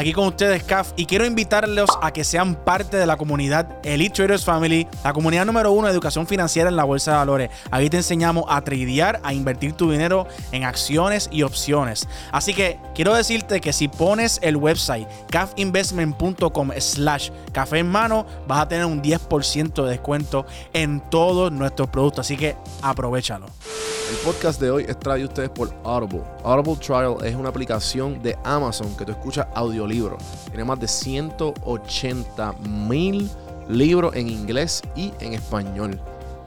aquí con ustedes, CAF, y quiero invitarlos a que sean parte de la comunidad Elite Traders Family, la comunidad número uno de educación financiera en la bolsa de valores. Aquí te enseñamos a tradear, a invertir tu dinero en acciones y opciones. Así que quiero decirte que si pones el website cafinvestment.com slash café en mano, vas a tener un 10% de descuento en todos nuestros productos. Así que aprovechalo. El podcast de hoy es traído a ustedes por Audible. Audible Trial es una aplicación de Amazon que tú escuchas audiolibros. Tiene más de 180 mil libros en inglés y en español.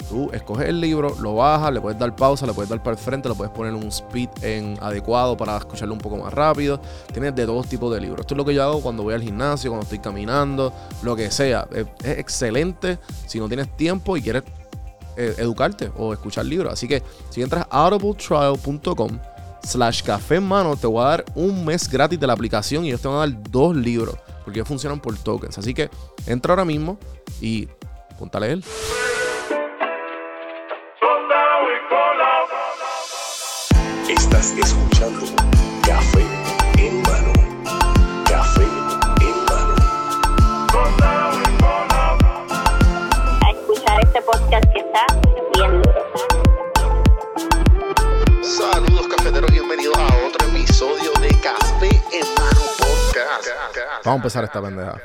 Tú escoges el libro, lo bajas, le puedes dar pausa, le puedes dar para el frente, le puedes poner un speed en adecuado para escucharlo un poco más rápido. Tienes de todos tipos de libros. Esto es lo que yo hago cuando voy al gimnasio, cuando estoy caminando, lo que sea. Es, es excelente si no tienes tiempo y quieres eh, educarte o escuchar libros. Así que si entras a audibletrial.com slash café en mano, te voy a dar un mes gratis de la aplicación y ellos te van a dar dos libros porque ellos funcionan por tokens. Así que entra ahora mismo y ponte a leer. Estás escuchando Café en mano. Café en mano. a escuchar este podcast que está Vamos a empezar esta pendeja.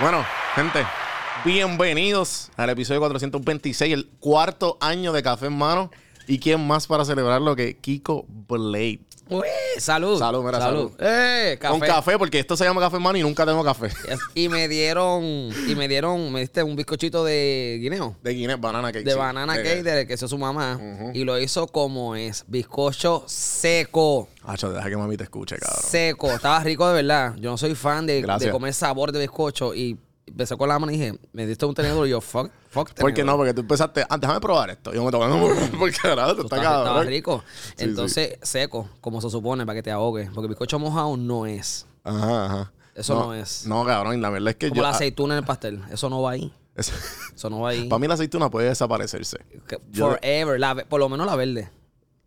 Bueno, gente, bienvenidos al episodio 426, el cuarto año de Café en Mano. ¿Y quién más para celebrarlo que Kiko Blade? Uy, salud. Salud, mira, salud. Eh, café. Con café, porque esto se llama Café en Mano y nunca tengo café. Y me dieron, y me dieron, me diste un bizcochito de guineo. De Guinness Banana Cake. De sí. banana Eh, cake del que hizo su mamá. Y lo hizo como es. Bizcocho seco. Acho, deja que mami te escuche, cabrón. Seco. Estaba rico de verdad. Yo no soy fan de, de comer sabor de bizcocho. Y empecé con la mano y dije, me diste un tenedor y yo, fuck, fuck. ¿Por qué no? tenedor. Porque tú empezaste, ah, déjame probar esto. Yo me tomo, porque carajo, tú Está- estás estaba rico. Sí, Entonces, seco, como se supone, para que te ahogue. Porque bizcocho mojado no es. Ajá, ajá. Eso no es. No, cabrón, la verdad es que Como yo. la aceituna en el pastel. Eso no va ahí. es- Eso no va ahí. para mí la aceituna puede desaparecerse. Forever. la por lo menos la verde.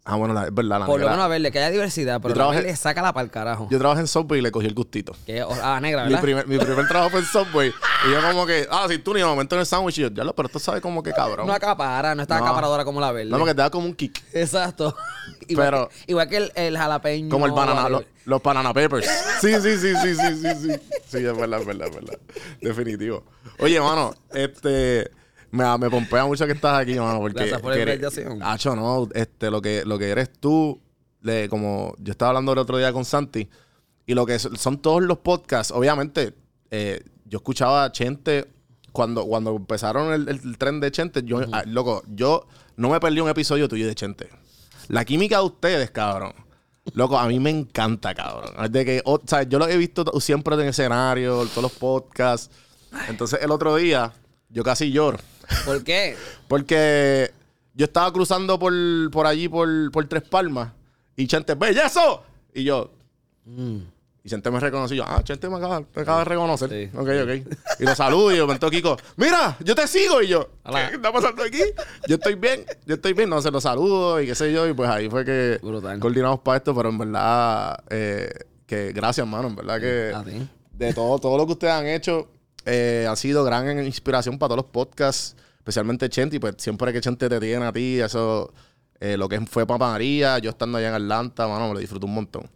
Ah, bueno, la- es verdad, la Por lo menos la verde, que haya diversidad, pero Yo la trabajé- verde sácala para el carajo. Yo trabajé en Subway y le cogí el gustito. Que, ah, negra, Mi ¿verdad? primer, mi primer trabajo fue en Subway. y yo como que, ah, aceituna y de momento en el sándwich. Y yo, ya lo, pero esto sabe como que cabrón. No acapara, no está No. acaparadora como la verde. No, porque te da como un kick. Exacto. igual, Pero- que, igual que el, el jalapeño. Como el banana, los, los banana peppers. Sí, sí, sí, sí, sí, sí, sí. Sí, es verdad, es verdad, es verdad. Definitivo. Oye, mano, este. Me, me pompea mucho que estás aquí, mano, porque... Gracias por la que eres- invitación. Acho, no, este, lo que, lo que eres tú, de, como yo estaba hablando el otro día con Santi, y lo que son todos los podcasts, obviamente, eh, yo escuchaba a Chente, cuando, cuando empezaron el, el tren de Chente, yo, ah, loco, yo no me perdí un episodio tuyo de Chente. La química de ustedes, cabrón. Loco, a mí me encanta, cabrón. De que, o, sea, yo lo he visto siempre en el escenario, todos los podcasts. Entonces, el otro día, yo casi lloro. ¿Por qué? Porque yo estaba cruzando por, por allí, por, por Tres Palmas, y Chente, ¡bellezo! Y yo, y Chente me reconoció. Yo, ah, Chente me acaba, me acaba de reconocer. Sí. Ok, ok. Y lo saludo y yo me Kiko, mira, yo te sigo. Y yo, Hola. ¿qué está pasando aquí? Yo estoy bien, yo estoy bien. No, se lo saludo y qué sé yo. Y pues ahí fue que Brutal. coordinamos para esto, pero en verdad, eh, que gracias, mano. En verdad que de todo, todo lo que ustedes han hecho eh, ha sido gran inspiración para todos los podcasts, especialmente Chente. Y pues siempre que Chente te tiene a ti, eso, eh, lo que fue Papa María, yo estando allá en Atlanta, mano, me lo disfruto un montón.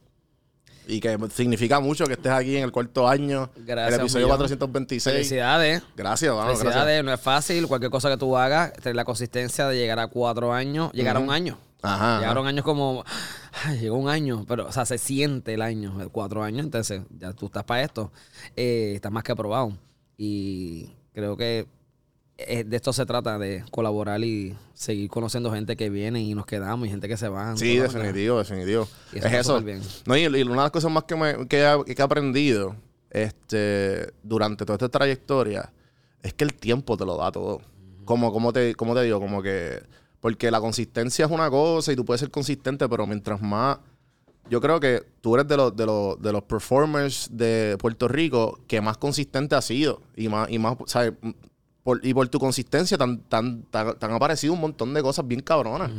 Y que significa mucho que estés aquí en el cuarto año, Gracias, el episodio millón. 426. Felicidades. Gracias, mano, gracias. Felicidades, no es fácil. Cualquier cosa que tú hagas, tener la consistencia de llegar a cuatro años, llegar a un año. Ajá, Llegaron ajá. años como. ay, llegó un año, pero, o sea, se siente el año, cuatro años, entonces ya tú estás para esto. Eh, estás más que aprobado. Y creo que eh, de esto se trata, de colaborar y seguir conociendo gente que viene y nos quedamos y gente que se va. Sí, definitivo, definitivo. Y es eso eso. bien. No, y, y una de las cosas más que, me, que, he, que he aprendido este, durante toda esta trayectoria es que el tiempo te lo da todo. Como, como, te, como te digo, como que... Porque la consistencia es una cosa y tú puedes ser consistente, pero mientras más... Yo creo que tú eres de los, de los, de los performers de Puerto Rico que más consistente ha sido. Y más, y más, ¿sabes? Por- y por tu consistencia tan, tan, tan, tan han aparecido un montón de cosas bien cabronas.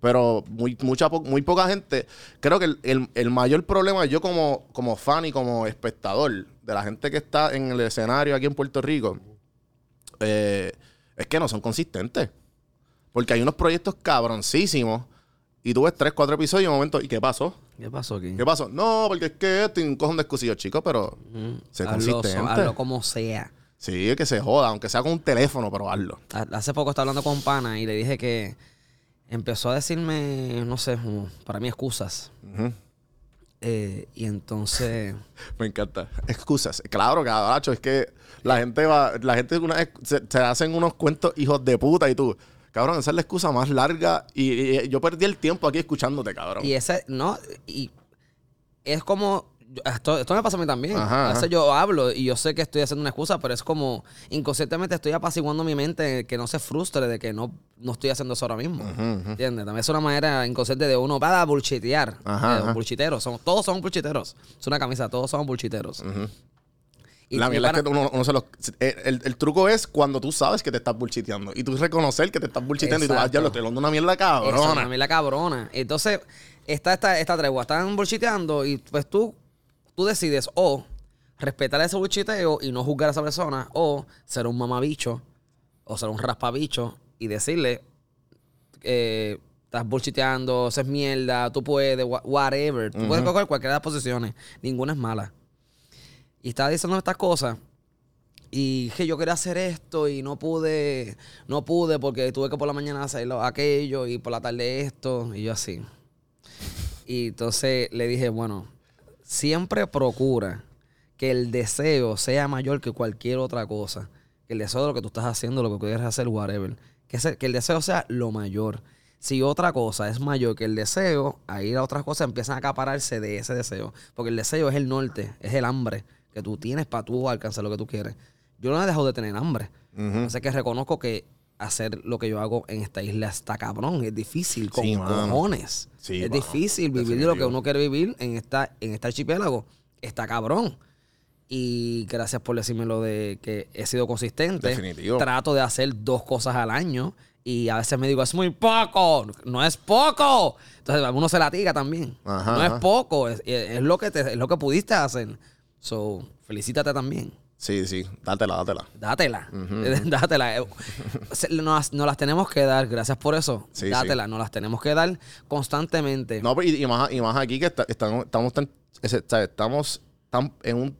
Pero muy, mucha, muy poca gente. Creo que el, el- el mayor problema, yo como, como fan y como espectador de la gente que está en el escenario aquí en Puerto Rico, eh, es que no son consistentes. Porque hay unos proyectos cabroncísimos y tú ves tres, cuatro episodios y un momento, ¿y qué pasó? ¿Qué pasó aquí? ¿Qué pasó? No, porque es que esto y un cojón de excusillos, chicos, pero sé Hazlo, consistente. hazlo como sea. Sí, que se joda, aunque sea con un teléfono, pero hazlo. Ha- Hace poco estaba hablando con pana y le dije que empezó a decirme, no sé, para mí excusas. Eh, y entonces, Me encanta. Excusas. Claro, cabracho, es que la gente va, la gente una, se, se hacen unos cuentos hijos de puta y tú, cabrón, esa es la excusa más larga y, y yo perdí el tiempo aquí escuchándote, cabrón. y ese, no, y es como, esto, esto me pasa a mí también. Ajá, a veces ajá. yo hablo y yo sé que estoy haciendo una excusa, pero es como inconscientemente estoy apaciguando mi mente que no se frustre de que no, no estoy haciendo eso ahora mismo. ¿Entiendes? También es una manera inconsciente de uno para bullshitear. Ajá, Eh, ajá. Somos, todos somos bullshiteros. Es una camisa, todos somos bullshiteros. Y la mi mierda es que uno, uno se los... El, el- el truco es cuando tú sabes que te estás bullshiteando y tú reconocer que te estás bullshiteando y tú vas, Exacto. ya lo estoy hablando una mierda cabrona. a mí la cabrona. Entonces, está esta, esta tregua. Están bullshiteando y pues tú, tú decides o respetar ese bullshiteo y no juzgar a esa persona o ser un mamabicho o ser un raspabicho y decirle eh, estás bullshiteando, eso es mierda, tú puedes, wha- whatever. Tú puedes coger cualquiera de las posiciones. Ninguna es mala. Y estaba diciendo estas cosas. Y que yo quería hacer esto y no pude, no pude porque tuve que por la mañana hacerlo aquello y por la tarde esto y yo así. Y entonces le dije, bueno, siempre procura que el deseo sea mayor que cualquier otra cosa. Que el deseo de lo que tú estás haciendo, lo que quieres hacer, whatever. Que, ese- que el deseo sea lo mayor. Si otra cosa es mayor que el deseo, ahí las otras cosas empiezan a acapararse de ese deseo. Porque el deseo es el norte, es el hambre que tú tienes para tú alcanzar lo que tú quieres. Yo no he dejado de tener hambre. Así que reconozco que hacer lo que yo hago en esta isla está cabrón. Es difícil, con Sí, cojones. Sí, es mano. difícil vivir de lo que Definitivo. uno quiere vivir en esta, en este archipiélago. Está cabrón. Y gracias por decirme lo de que he sido consistente. Definitivo. Trato de hacer dos cosas al año. Y a veces me digo, es muy poco. No es poco. Entonces uno se latiga también. Ajá, no ajá. es poco. Es, es lo que te, es lo que pudiste hacer. So, felicítate también. Sí, sí, dátela, dátela. Dátela. Dátela. Eh, se- Nos, nos las tenemos que dar. Gracias por eso. Sí, Dátela. Nos las tenemos que dar constantemente. No, pero y, y más, y más aquí que está- estamos, estamos, tan, estamos tan, en un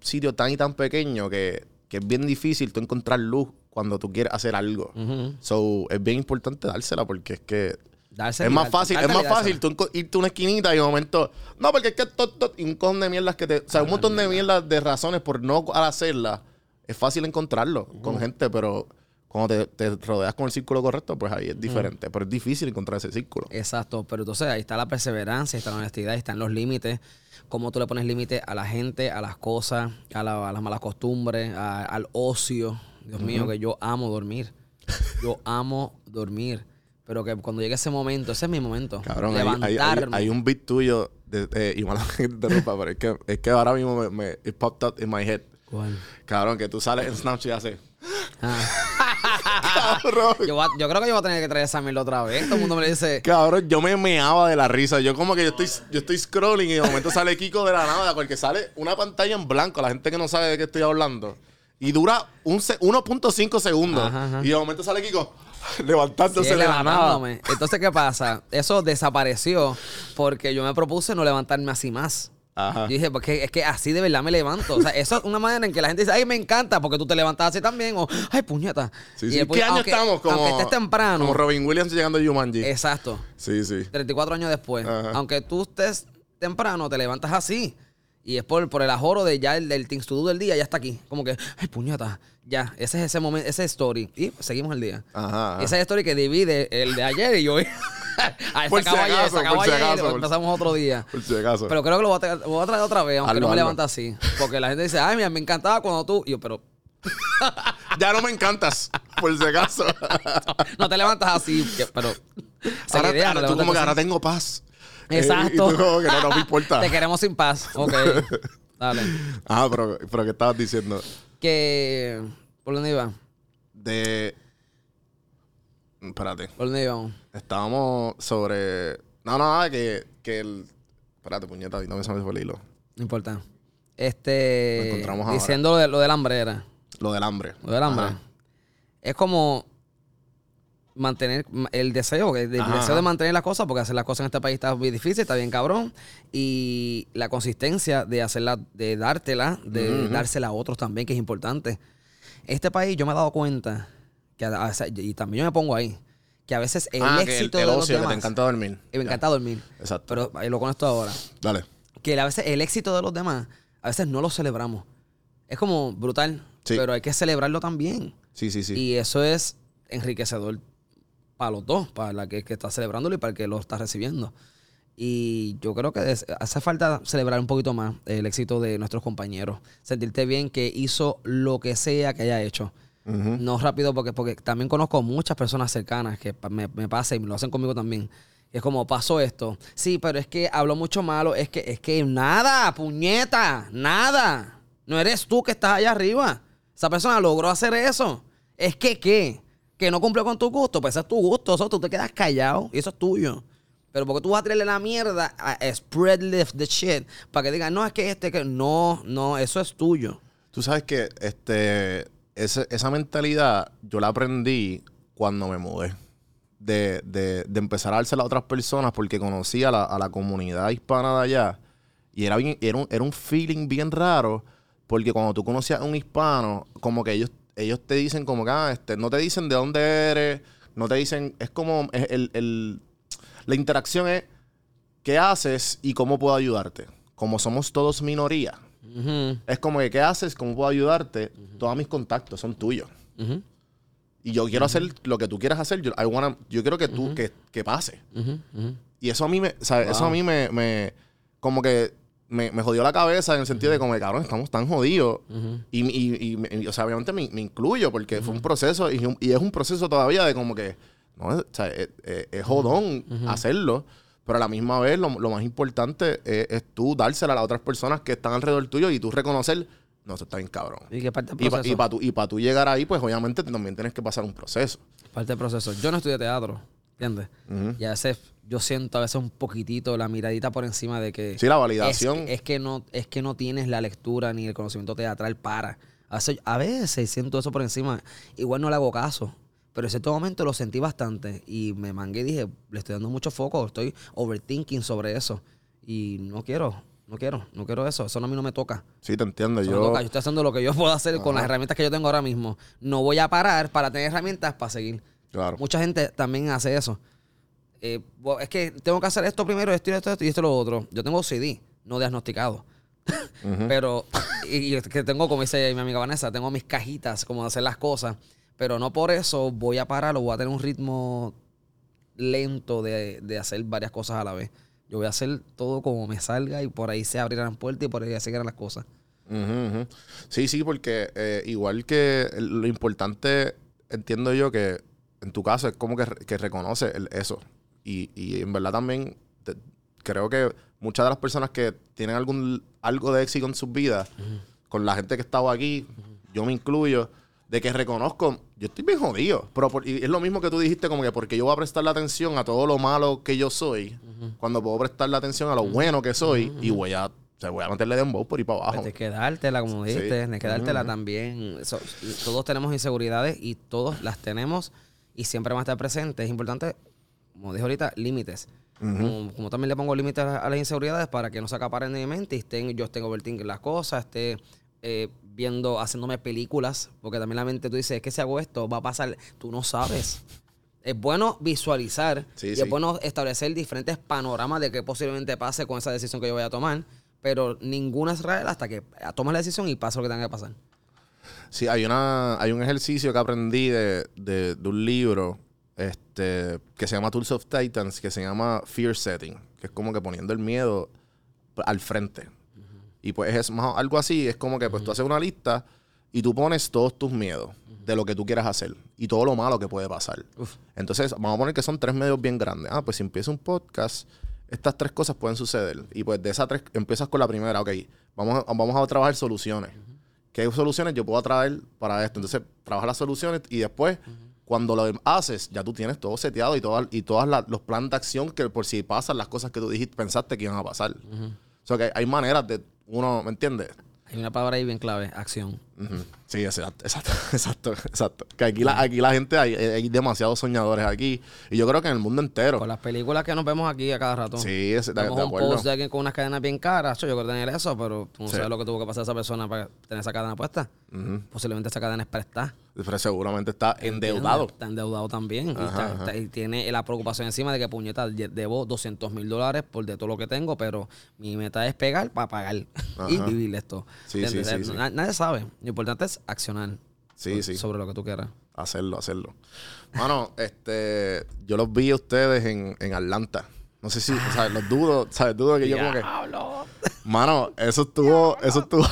sitio tan y tan pequeño que, que es bien difícil tú encontrar luz cuando tú quieres hacer algo. So, es bien importante dársela porque es que Es más fácil, es más fácil tú irte a una esquinita y de momento, no, porque es que y un con de mierdas que te, o sea, un montón de mierdas de razones por no hacerla, es fácil encontrarlo con gente, pero cuando te, te rodeas con el círculo correcto, pues ahí es diferente, pero es difícil encontrar ese círculo. Exacto, pero entonces ahí está la perseverancia, está la honestidad, están los límites. Cómo tú le pones límite a la gente, a las cosas, a, la- a las malas costumbres, a- al ocio. Dios mío, que yo amo dormir. Yo amo dormir. Pero que cuando llegue ese momento, ese es mi momento. Cabrón, hay, hay- hay- levantarme. hay un beat tuyo, de, que te interrumpa, pero es que, es que ahora mismo me, me it popped up in my head. ¿Cuál? Cabrón, que tú sales en Snapchat y haces. Ah. Cabrón. Yo, voy a- yo creo que yo voy a tener que traer esa mierda otra vez. Todo el mundo me dice, Cabrón, yo me meaba de la risa. Yo como que yo estoy, yo estoy scrolling y de momento sale Kiko de la nada, porque sale una pantalla en blanco, la gente que no sabe de qué estoy hablando. Y dura un se- 1.5 segundos. Ajá, ajá. Y de momento sale Kiko levantándose de la nada. Entonces, ¿qué pasa? Eso desapareció porque yo me propuse no levantarme así más. Ajá. Yo dije, porque es que así de verdad me levanto. O sea, eso es una manera en que la gente dice, ay, me encanta porque tú te levantas así también. O, ay, puñeta. Sí, Y sí. después, ¿Qué año aunque- estamos? Como, Aunque estés temprano. Como Robin Williams llegando a Jumanji. Exacto. Sí, sí. 34 años después. Ajá. Aunque tú estés temprano, te levantas así. Y es por, por el ajoro de ya el, del things to do del día, ya está aquí. Como que, ay, puñeta, ya, ese es ese momento, ese story. Y seguimos el día. Ajá. Esa es story que divide el de ayer y hoy. Ah, Por se si acabó ayer, se acabó si ayer, acaso, empezamos otro día. Por si acaso. Pero creo que lo voy a traer, voy a traer otra vez, aunque no me hazlo. levanta así. Porque la gente dice, ay, mira, me encantaba cuando tú. Y yo, pero Ya no me encantas, por si acaso. no te levantas así. pero. ahora, no ahora tú como que ahora tengo paz. Eh, Exacto. y tú como que no, no me importa. Te queremos sin paz. Ok. Dale. Ah, pero, pero ¿qué estabas diciendo? Que. ¿Por dónde iba? De... Espérate. ¿Por dónde íbamos? Estábamos sobre... No, no, nada, que, que el... Espérate, puñeta, no me sabes por el hilo. No importa. Lo Este. encontramos ahora. Diciendo lo, de, lo del hambre era. Lo del hambre. Lo del hambre. Ajá. Es como mantener el deseo, el deseo de mantener las cosas, porque hacer las cosas en este país está muy difícil, está bien cabrón. Y la consistencia de hacerla, de dártela, de dársela a otros también, que es importante. Este país, yo me he dado cuenta, que a- a veces- y también yo me pongo ahí, que a veces el ah, que el, éxito el de los ocio, que demás. te encanta dormir. y me encanta dormir. Exacto. Pero ahí lo conecto ahora. Dale. Que a veces el éxito de los demás, a veces no lo celebramos. Es como brutal, Sí. pero hay que celebrarlo también. Sí, sí, sí. Y eso es enriquecedor para los dos, para la que, que está celebrándolo y para el que lo está recibiendo. Y yo creo que hace falta celebrar un poquito más el éxito de nuestros compañeros. Sentirte bien que hizo lo que sea que haya hecho. No rápido, porque, porque también conozco muchas personas cercanas que me, me pasa y me lo hacen conmigo también. Es como, pasó esto. Sí, pero es que habló mucho malo. Es que, es que nada, puñeta, nada. No eres tú que estás allá arriba. Esa persona logró hacer eso. Es que, ¿qué? Que no cumplió con tu gusto. Pues ese es tu gusto. Eso tú te quedas callado y eso es tuyo. Pero porque tú vas a traerle la mierda a, a spread lift the shit para que digan, no, es que este, que no, no, eso es tuyo. Tú sabes que este, ese- esa mentalidad yo la aprendí cuando me mudé. De, de- de empezar a dársela a otras personas porque conocí a la, a la comunidad hispana de allá. Y era, bien, era, un, era un feeling bien raro porque cuando tú conocías a un hispano, como que ellos, ellos te dicen como que, ah, este, no te dicen de dónde eres, no te dicen, es como, el, el- la interacción es, ¿qué haces y cómo puedo ayudarte? Como somos todos minoría, es como que, ¿qué haces? ¿Cómo puedo ayudarte? Todos mis contactos son tuyos. Y yo quiero hacer lo que tú quieras hacer. Yo, I wanna- yo quiero que tú, que, que pase. Y eso a mí me, o sea, eso a mí me, me- como que me, me jodió la cabeza en el sentido de como cabrón, estamos tan jodidos. y, y- y y, o sea, obviamente me, me incluyo porque fue un proceso y, es un proceso todavía de como que, no, o sea, es, es- es jodón hacerlo. Pero a la misma vez, lo, lo más importante es, es tú dársela a las otras personas que están alrededor tuyo y tú reconocer, no, eso está bien cabrón. Y que parte del Y para proceso. tú, y pa tú llegar ahí, pues obviamente también tienes que pasar un proceso. parte del proceso. Yo no estudié teatro, ¿entiendes? Ujú. Y a veces yo siento a veces un poquitito la miradita por encima de que... Sí, la validación. Es, que- es que no, es que no tienes la lectura ni el conocimiento teatral para. A veces, a veces siento eso por encima. Igual no le hago caso. Pero en cierto momento lo sentí bastante. Y me mangué y dije, le estoy dando mucho foco. Estoy overthinking sobre eso. Y no quiero, no quiero, no quiero eso. Eso no, a mí no me toca. Sí, te entiendo. Eso me Yo, toca. Yo estoy haciendo lo que yo puedo hacer con las herramientas que yo tengo ahora mismo. No voy a parar para tener herramientas para seguir. claro. Mucha gente también hace eso. Eh, es que tengo que hacer esto primero, esto y esto, esto y esto y lo otro. Yo tengo CD, no diagnosticado. Pero, y, y es que tengo, como dice mi amiga Vanessa, tengo mis cajitas como de hacer las cosas. Pero no por eso voy a parar o voy a tener un ritmo lento de, de hacer varias cosas a la vez. Yo voy a hacer todo como me salga y por ahí se abrirán puertas y por ahí se seguirán las cosas. Ujú. Sí, sí, porque eh, igual que lo importante, entiendo yo que en tu caso es como que, que reconoce el- eso. Y, y en verdad también te- creo que muchas de las personas que tienen algún algo de éxito en sus vidas, con la gente que ha estado aquí, yo me incluyo, de que reconozco, yo estoy bien jodido. Pero por- y es lo mismo que tú dijiste, como que porque yo voy a prestarle atención a todo lo malo que yo soy, cuando puedo prestarle atención a lo bueno que soy, y voy a, o sea, voy a meterle dembow por ahí para abajo. Tienes que dártela, como Sí. dijiste, tienes que dártela también. Todos tenemos inseguridades y todos las tenemos y siempre van a estar presentes. Es importante, como dije ahorita, límites. como, como también le pongo límites a, a las inseguridades para que no se acaparen de mi mente y estén, yo esté overthinking las cosas, esté eh, viendo, haciéndome películas, porque también la mente tú dices, es que si hago esto, va a pasar, tú no sabes. Es bueno visualizar Sí, y sí. es bueno establecer diferentes panoramas de qué posiblemente pase con esa decisión que yo voy a tomar, pero ninguna es real hasta que tomas la decisión y pasa lo que tenga que pasar. Sí, hay una, hay un ejercicio que aprendí de, de- de un libro este, que se llama Tools of Titans, que se llama Fear Setting, que es como que poniendo el miedo al frente. Y pues es más algo así, es como que pues tú haces una lista y tú pones todos tus miedos de lo que tú quieras hacer y todo lo malo que puede pasar. Entonces, vamos a poner que son tres medios bien grandes. Ah, pues si empieza un podcast, estas tres cosas pueden suceder. Y pues de esas tres, empiezas con la primera, ok, vamos a, vamos a trabajar soluciones. ¿Qué soluciones yo puedo traer para esto? Entonces, trabaja las soluciones y después, cuando lo haces, ya tú tienes todo seteado y todas y todas las- los planes de acción que por si pasan las cosas que tú dijiste, pensaste que iban a pasar. O sea, que hay maneras de uno, ¿me entiendes? Hay una palabra ahí bien clave, acción. Sí, exacto, exacto, exacto, exacto. Que aquí la, aquí la gente, hay, hay demasiados soñadores aquí. Y yo creo que en el mundo entero. Con las películas que nos vemos aquí a cada rato. Sí, es- de- un acuerdo. post de alguien con unas cadenas bien caras. Yo quiero tener eso, pero tú no Sí. sabes lo que tuvo que pasar esa persona para tener esa cadena puesta. Posiblemente esa cadena es prestada. Pero seguramente está endeudado. Está endeudado también. y, Ajá, está- ajá. está- y tiene la preocupación encima de que, puñeta, de- debo 200 mil dólares por de todo lo que tengo, pero mi meta es pegar para pagar y vivir esto. Sí, sí, sí, sí. Na- Nadie sabe. Lo importante es accionar Sí, sí. sobre lo que tú quieras. Hacerlo, hacerlo. Mano, este, yo los vi a ustedes en, en Atlanta. No sé si, o sea, los dudo, ¿sabes? Dudo que yo como que. Mano, eso estuvo, eso estuvo.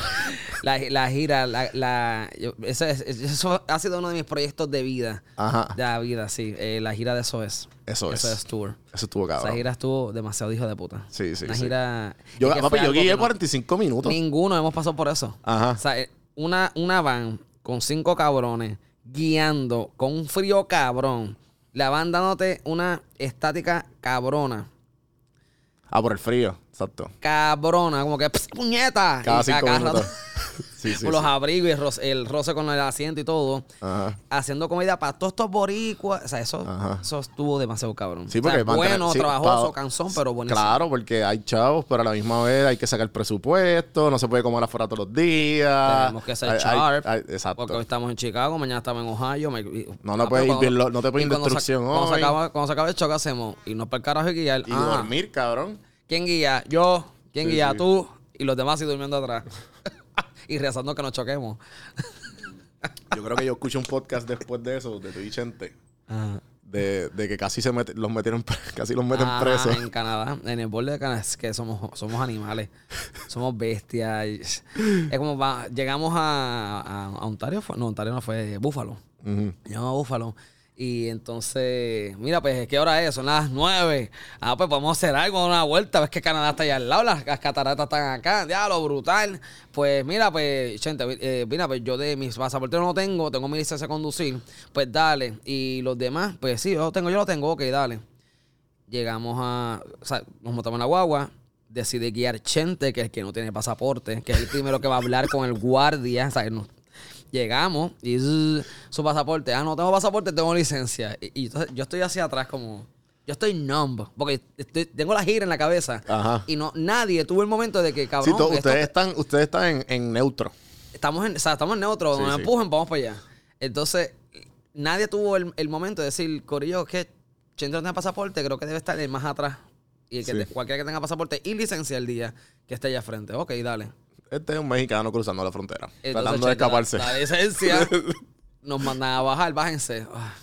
La, la gira, la, la- yo- eso, es- eso ha sido uno de mis proyectos de vida. Ajá. De la vida, sí. Eh, la gira de SOS. Eso es. SOS Tour. Eso estuvo Esa cabrón. gira estuvo demasiado hijo de puta. Sí, sí, Una sí. gira... Yo, es papi, yo guié no- 45 minutos. Ninguno hemos pasado por eso. Ajá. O sea, eh, una, una van con cinco cabrones guiando con un frío cabrón. La van dándote una estática cabrona. Ah, por el frío. Exacto. Cabrona, como que ¡pss, puñeta. Cada Y cinco minutos. Sí, sí. con los sí. abrigos y el roce, el roce con el asiento y todo. Ajá. Haciendo comida para todos estos boricuas. O sea, eso, eso estuvo demasiado cabrón. Sí, O sea, porque bueno, trabajoso, pa- cansón, pero buenísimo. Claro, porque hay chavos, pero a la misma vez hay que sacar presupuesto, no se puede comer afuera todos los días. Tenemos que ser Hay- sharp. hay- exacto. Porque hoy estamos en Chicago, mañana estamos en Ohio. me- y- No, no Ah, puedes ir no te puedes y ir de cuando se- instrucción Cuando se, hoy. acaba, cuando se acaba el choque, hacemos irnos para el carajo y guiar. Y Ah, dormir, cabrón. ¿Quién guía? Yo. ¿Quién guía? Tú. Y los demás así durmiendo atrás. Y rezando que nos choquemos. Yo creo que yo escuché un podcast después de eso, de tu y Chente, Ajá. de, de que casi se los metieron, casi los meten Ajá, presos. En Canadá, en el borde de Canadá, es que somos, somos animales, somos bestias. Es como va- llegamos a, a- a Ontario, no, Ontario no fue Búfalo. Llegamos a Búfalo. Y entonces, mira, pues, ¿qué hora es? Son las nueve. Ah, pues podemos hacer algo, una vuelta. Ves que Canadá está allá al lado, las, cataratas están acá. Diablo, brutal. Pues mira, pues, gente, eh, mira, pues yo de mis pasaportes no tengo, tengo mi licencia de conducir. Pues dale. Y los demás, pues sí, yo lo tengo, yo lo tengo, ok, dale. Llegamos a. O sea, nos montamos en la guagua. Decide guiar Chente, que es el que no tiene pasaporte, que es el primero que va a hablar con el guardia. O sea, llegamos y zzz, su pasaporte. Ah, no tengo pasaporte, tengo licencia. Y, y entonces yo estoy hacia atrás como. Yo estoy numb. Porque estoy- tengo la gira en la cabeza. Ajá. Y no, nadie tuvo el momento de que, cabrón. Sí, esto- ustedes están, ustedes están en, en neutro. estamos en, o sea, estamos en neutro, Sí, nos sí. empujan, vamos para allá. Entonces, nadie tuvo el, el momento de decir, Corillo, que Chente no tiene pasaporte, creo que debe estar el más atrás. Y el que te- cualquiera que tenga pasaporte y licencia el día que esté allá al frente. Ok, dale. Este es un mexicano cruzando la frontera, Entonces, tratando de la- escaparse. La, licencia nos mandan a bajar, bájense. Ah.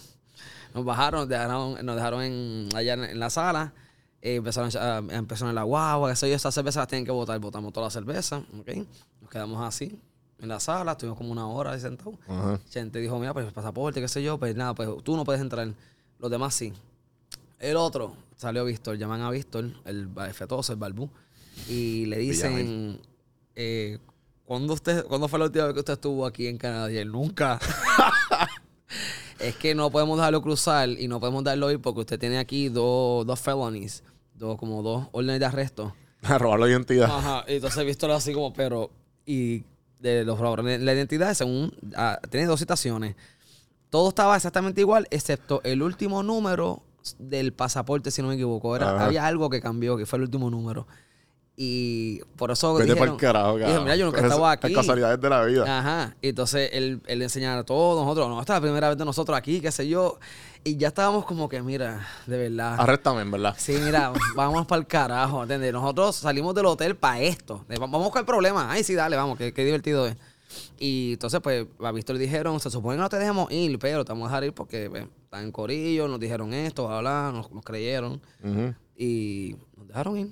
Nos bajaron, nos dejaron, nos dejaron en, allá en, en la sala. Eh, empezaron a, empezaron la guagua, sé yo, esas cervezas las tienen que botar. Botamos toda la cerveza, ¿ok? Nos quedamos así en la sala, estuvimos como una hora ahí sentados. Ajá. Gente dijo, mira, pues pasaporte, qué sé yo, pues nada, pues tú no puedes entrar. Los demás sí. El otro, salió Víctor, llaman a Víctor, el fetoso, el balbú, y le dicen, eh, ¿cuándo, usted, ¿cuándo fue la última vez que usted estuvo aquí en Canadá? Y él, nunca. es que no podemos dejarlo cruzar y no podemos darlo ir porque usted tiene aquí dos, dos felonies, dos, como dos órdenes de arresto. A robar la identidad. Ajá, y entonces Víctor así como, pero, y de los robadores, la identidad, según, ah, tiene dos citaciones. Todo estaba exactamente igual, excepto el último número del pasaporte, si no me equivoco. Era, Ajá. había algo que cambió, que fue el último número. Y por eso Vete dijeron, pa'l carajo, dije, cabrón. mira, yo nunca eso- aquí. Las casualidades de la vida. Ajá. Y entonces él, él le enseñaba a todos nosotros, no, esta es la primera vez de nosotros aquí, qué sé yo. Y ya estábamos como que, mira, de verdad. Arréstame, en verdad. Sí, mira, vamos para el carajo, ¿entiendes? Nosotros salimos del hotel para esto. Eh, Vamos a buscar el problema. Ay, sí, dale, vamos, qué, qué divertido es. Y entonces, pues, a Víctor le dijeron, se supone que no te dejemos ir, pero te vamos a dejar ir porque pues, están en corillo, nos dijeron esto, bla, bla, nos, nos creyeron. Y nos dejaron ir.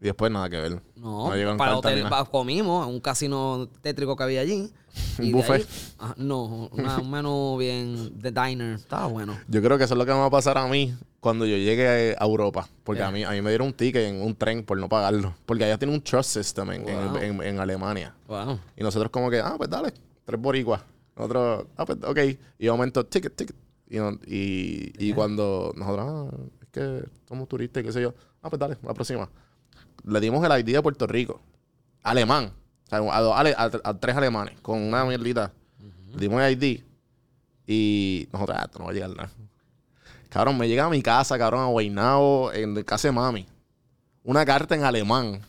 Y después nada que ver. No, para el hotel pa- comimos en un casino tétrico que había allí. Un Y de buffet. ahí- no, una- un menú bien de diner. Estaba bueno. Yo creo que eso es lo que me va a pasar a mí cuando yo llegue a Europa. Porque Yeah. a, mí, a mí me dieron un ticket en un tren por no pagarlo. Porque allá tiene un trust system en, en- Wow. en- en Alemania. Wow. Y nosotros como que, ah, pues dale, tres boricuas. Nosotros, ah, pues ok. Y de momento, ticket, ticket. Y, y, y cuando nosotros, ah, es que somos turistas y qué sé yo. Ah, pues dale, la próxima. Le dimos el ID de Puerto Rico. Alemán. O sea, a, dos ale- a- a tres alemanes con una mierdita. Le dimos el ID. Y nosotros, ah, esto no va a llegar nada. Cabrón, me llega a mi casa, cabrón, a Guaynabo, en casa de mami. Una carta en alemán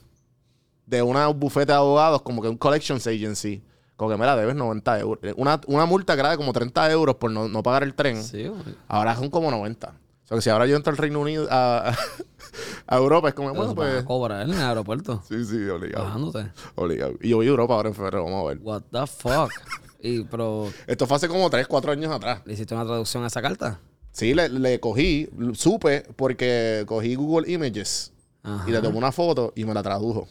de una bufete de abogados, como que un collections agency. Como que me la debes 90 euros. Una, una multa que era de como 30 euros por no, no pagar el tren. Sí. Ahora son como 90. Sea que si ahora yo entro al Reino Unido, a, a Europa, es como, bueno, pues. cobrar en el aeropuerto. Sí, sí, obligado. Bajándote. Obligado. Y yo voy a Europa ahora en febrero, vamos a ver. What the fuck. Y, pero, Esto fue hace como 3, 4 años atrás. ¿le hiciste una traducción a esa carta? Sí, le, le cogí, supe, porque cogí Google Images Ajá. y le tomé una foto y me la tradujo.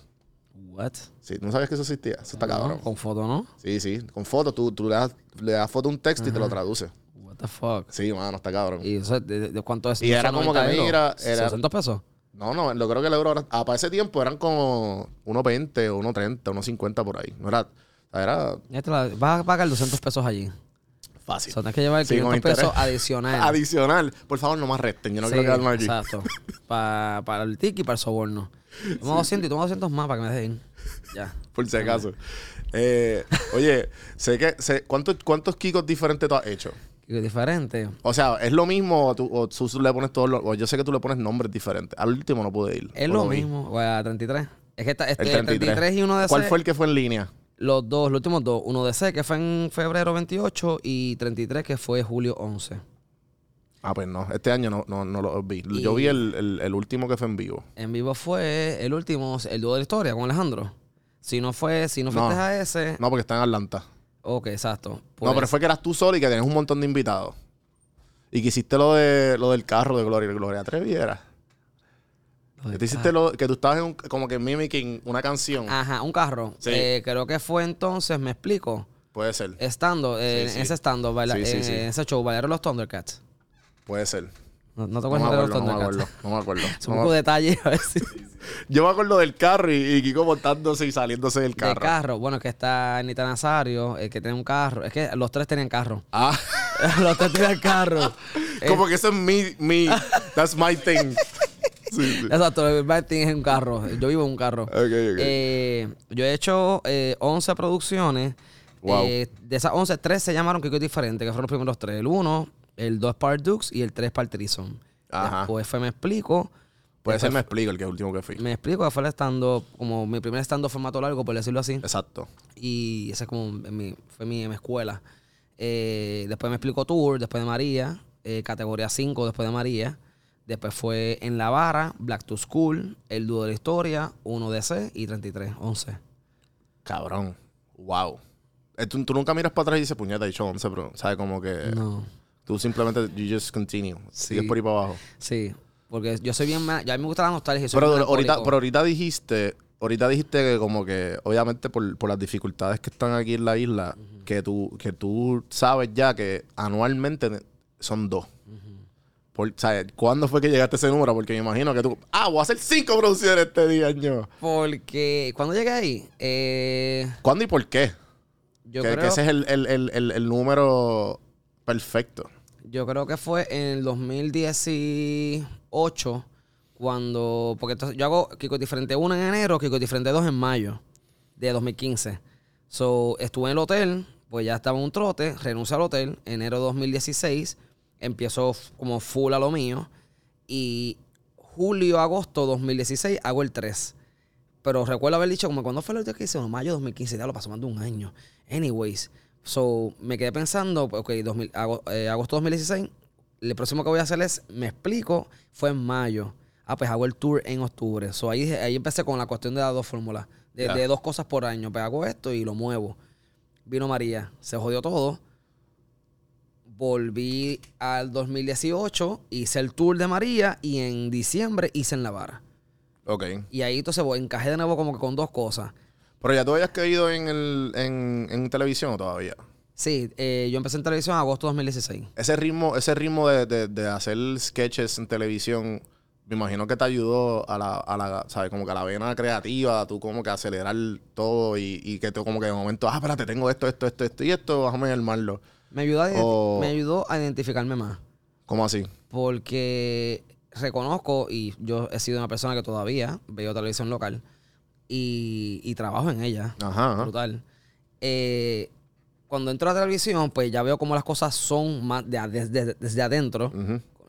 What? Sí, ¿no sabías que eso existía? Eso está No, cabrón. Con foto, ¿no? Sí, sí, con foto, tú, tú le, das, le das foto a un texto y te lo traduce. The fuck. Sí, mano, está cabrón. ¿Y eso de, de- cuánto es? Y era como que, 90 euros? mira, era- 600 pesos. No, no, yo creo que el euro ah, para ese tiempo eran como 1.20 o 1.30, 1.50 por ahí. No era, era vas a pagar 200 pesos allí. fácil. O sea, tienes que llevar Sí, con 500 pesos interés. adicional. Adicional. Por favor, no más resten, yo no Sí, quiero quedarme aquí. Exacto. Pa- para el ticket y para el soborno. Toma 200 y toma 200 más para que me dejen. Ya. Por si acaso. Eh, oye, sé que, sé, ¿cuántos, ¿cuántos kikos diferentes tú has hecho? Diferente. O sea, ¿es lo mismo o tú, o tú le pones todos los... o yo sé que tú le pones nombres diferentes. Al último no pude ir. Es lo mismo. O a 33. Es que está, este, El 33. 33 y uno de ¿Cuál C, fue el que fue en línea? Los dos, los últimos dos. Uno de C, que fue en febrero 28, y 33, que fue julio 11. Ah, pues no. Este año no, no, no lo vi. Yo vi el, el- el último que fue en vivo. En vivo fue el último, el dúo de la historia con Alejandro. Si no fue, si no No. fuiste a ese. No, porque está en Atlanta. Ok, exacto. no, Pues, pero fue que eras tú solo y que tenías un montón de invitados. Y que hiciste lo, de, lo del carro de Gloria. Gloria Trevi era. Que tú hiciste lo, que tú estabas en un- como que mimicking una canción. Ajá, un carro. Sí. Eh, creo que fue entonces, me explico. Puede ser. Estando, eh, Sí, sí. en ese estando, Sí, sí, en, sí. en ese show, bailaron los Thundercats. Puede ser. No, no te No acuerdas de los acuerdo, no me acuerdo. Thundercats. No me acuerdo. Son No un poco de detalle a ver si- Yo me acuerdo del carro y, y Kiko montándose y saliéndose del De carro. carro. Bueno, que está Anita Nazario, el que tiene un carro. Es que los tres tenían carro. Ah, los tres tenían carro. como que eso es mi, mi, that's my thing. Sí, sí. Exacto, el es un carro. Yo vivo en un carro. Ok, ok. Eh, yo he hecho eh, 11 producciones. Wow. Eh, de esas 11, 3 se llamaron Kiko diferentes, que fueron los primeros tres. El 1, el 2 Part Dukes y el 3 Part Trison. Ajá. Después fue Me Explico. Puede ser, me explico, el que último que fui. Me Explico, que fue el stand como mi primer stand formato largo, por decirlo así. Exacto. Y esa es como mi, fue mi, mi escuela. Eh, después me explicó Tour, después de María. eh, categoría 5 después de María. Después fue En la Vara, Black to School, El Dúo de la Historia, 1DC y 33, 11. Cabrón. Wow. ¿Tú, tú nunca miras para atrás y dices, puñeta, he dicho 11, pero, ¿sabes? Como que No. Tú simplemente, you just continue. Sigues Sí. por ahí para abajo. Sí, porque yo soy bien... Ya a mí me gusta la nostalgia. soy Pero ahorita, pero ahorita dijiste, ahorita dijiste que como que, obviamente por, por las dificultades que están aquí en la isla, que tú, que tú sabes ya que anualmente son dos. Por- ¿sabes? ¿Cuándo fue que llegaste a ese número? Porque me imagino que tú, ah, voy a hacer cinco producciones este día, año. Porque cuando llegué ahí, eh, ¿Cuándo y por qué? yo, que, que creo, ese es el- el- el- el número perfecto. Yo creo que fue en el 2018 cuando... Porque entonces yo hago Kiko Diferente 1 en enero, Kiko Diferente 2 en mayo de 2015. So, estuve en el hotel, pues ya estaba en un trote, renuncio al hotel, enero de 2016, empiezo como full a lo mío y julio, agosto 2016 hago el 3. Pero recuerdo haber dicho, como cuando fue el último que hice, en mayo de 2015, ya lo pasó más de un año. Anyways, so me quedé pensando, ok, 2000, ago- eh, agosto 2016, el próximo que voy a hacer es, me explico, fue en mayo. Ah, pues hago el tour en octubre. So ahí, ahí empecé con la cuestión de las dos fórmulas, de, dos cosas por año. Pues hago esto y lo muevo. Vino María, se jodió todo. Volví al 2018, hice el tour de María y en diciembre hice en La Vara. Ok. Y ahí entonces voy- encajé de nuevo como que con dos cosas. Pero ya tú habías caído en, el, en, en televisión o todavía. Sí, eh, yo empecé en televisión en agosto de 2016. Ese ritmo, ese ritmo de, de- de hacer sketches en televisión, me imagino que te ayudó a la, a la, ¿sabes? Como que a la vena creativa, tú como que acelerar todo y, y que tú como que de momento, ah, espérate, tengo esto, esto, esto, esto y esto, déjame armarlo. Me ayudó, a me ayudó a identificarme más. ¿Cómo así? Porque reconozco, y yo he sido una persona que todavía veo televisión local y, y trabajo en ella. Ajá. ajá. Brutal. Eh, cuando entro a la televisión, pues ya veo cómo las cosas son más de, desde, desde adentro.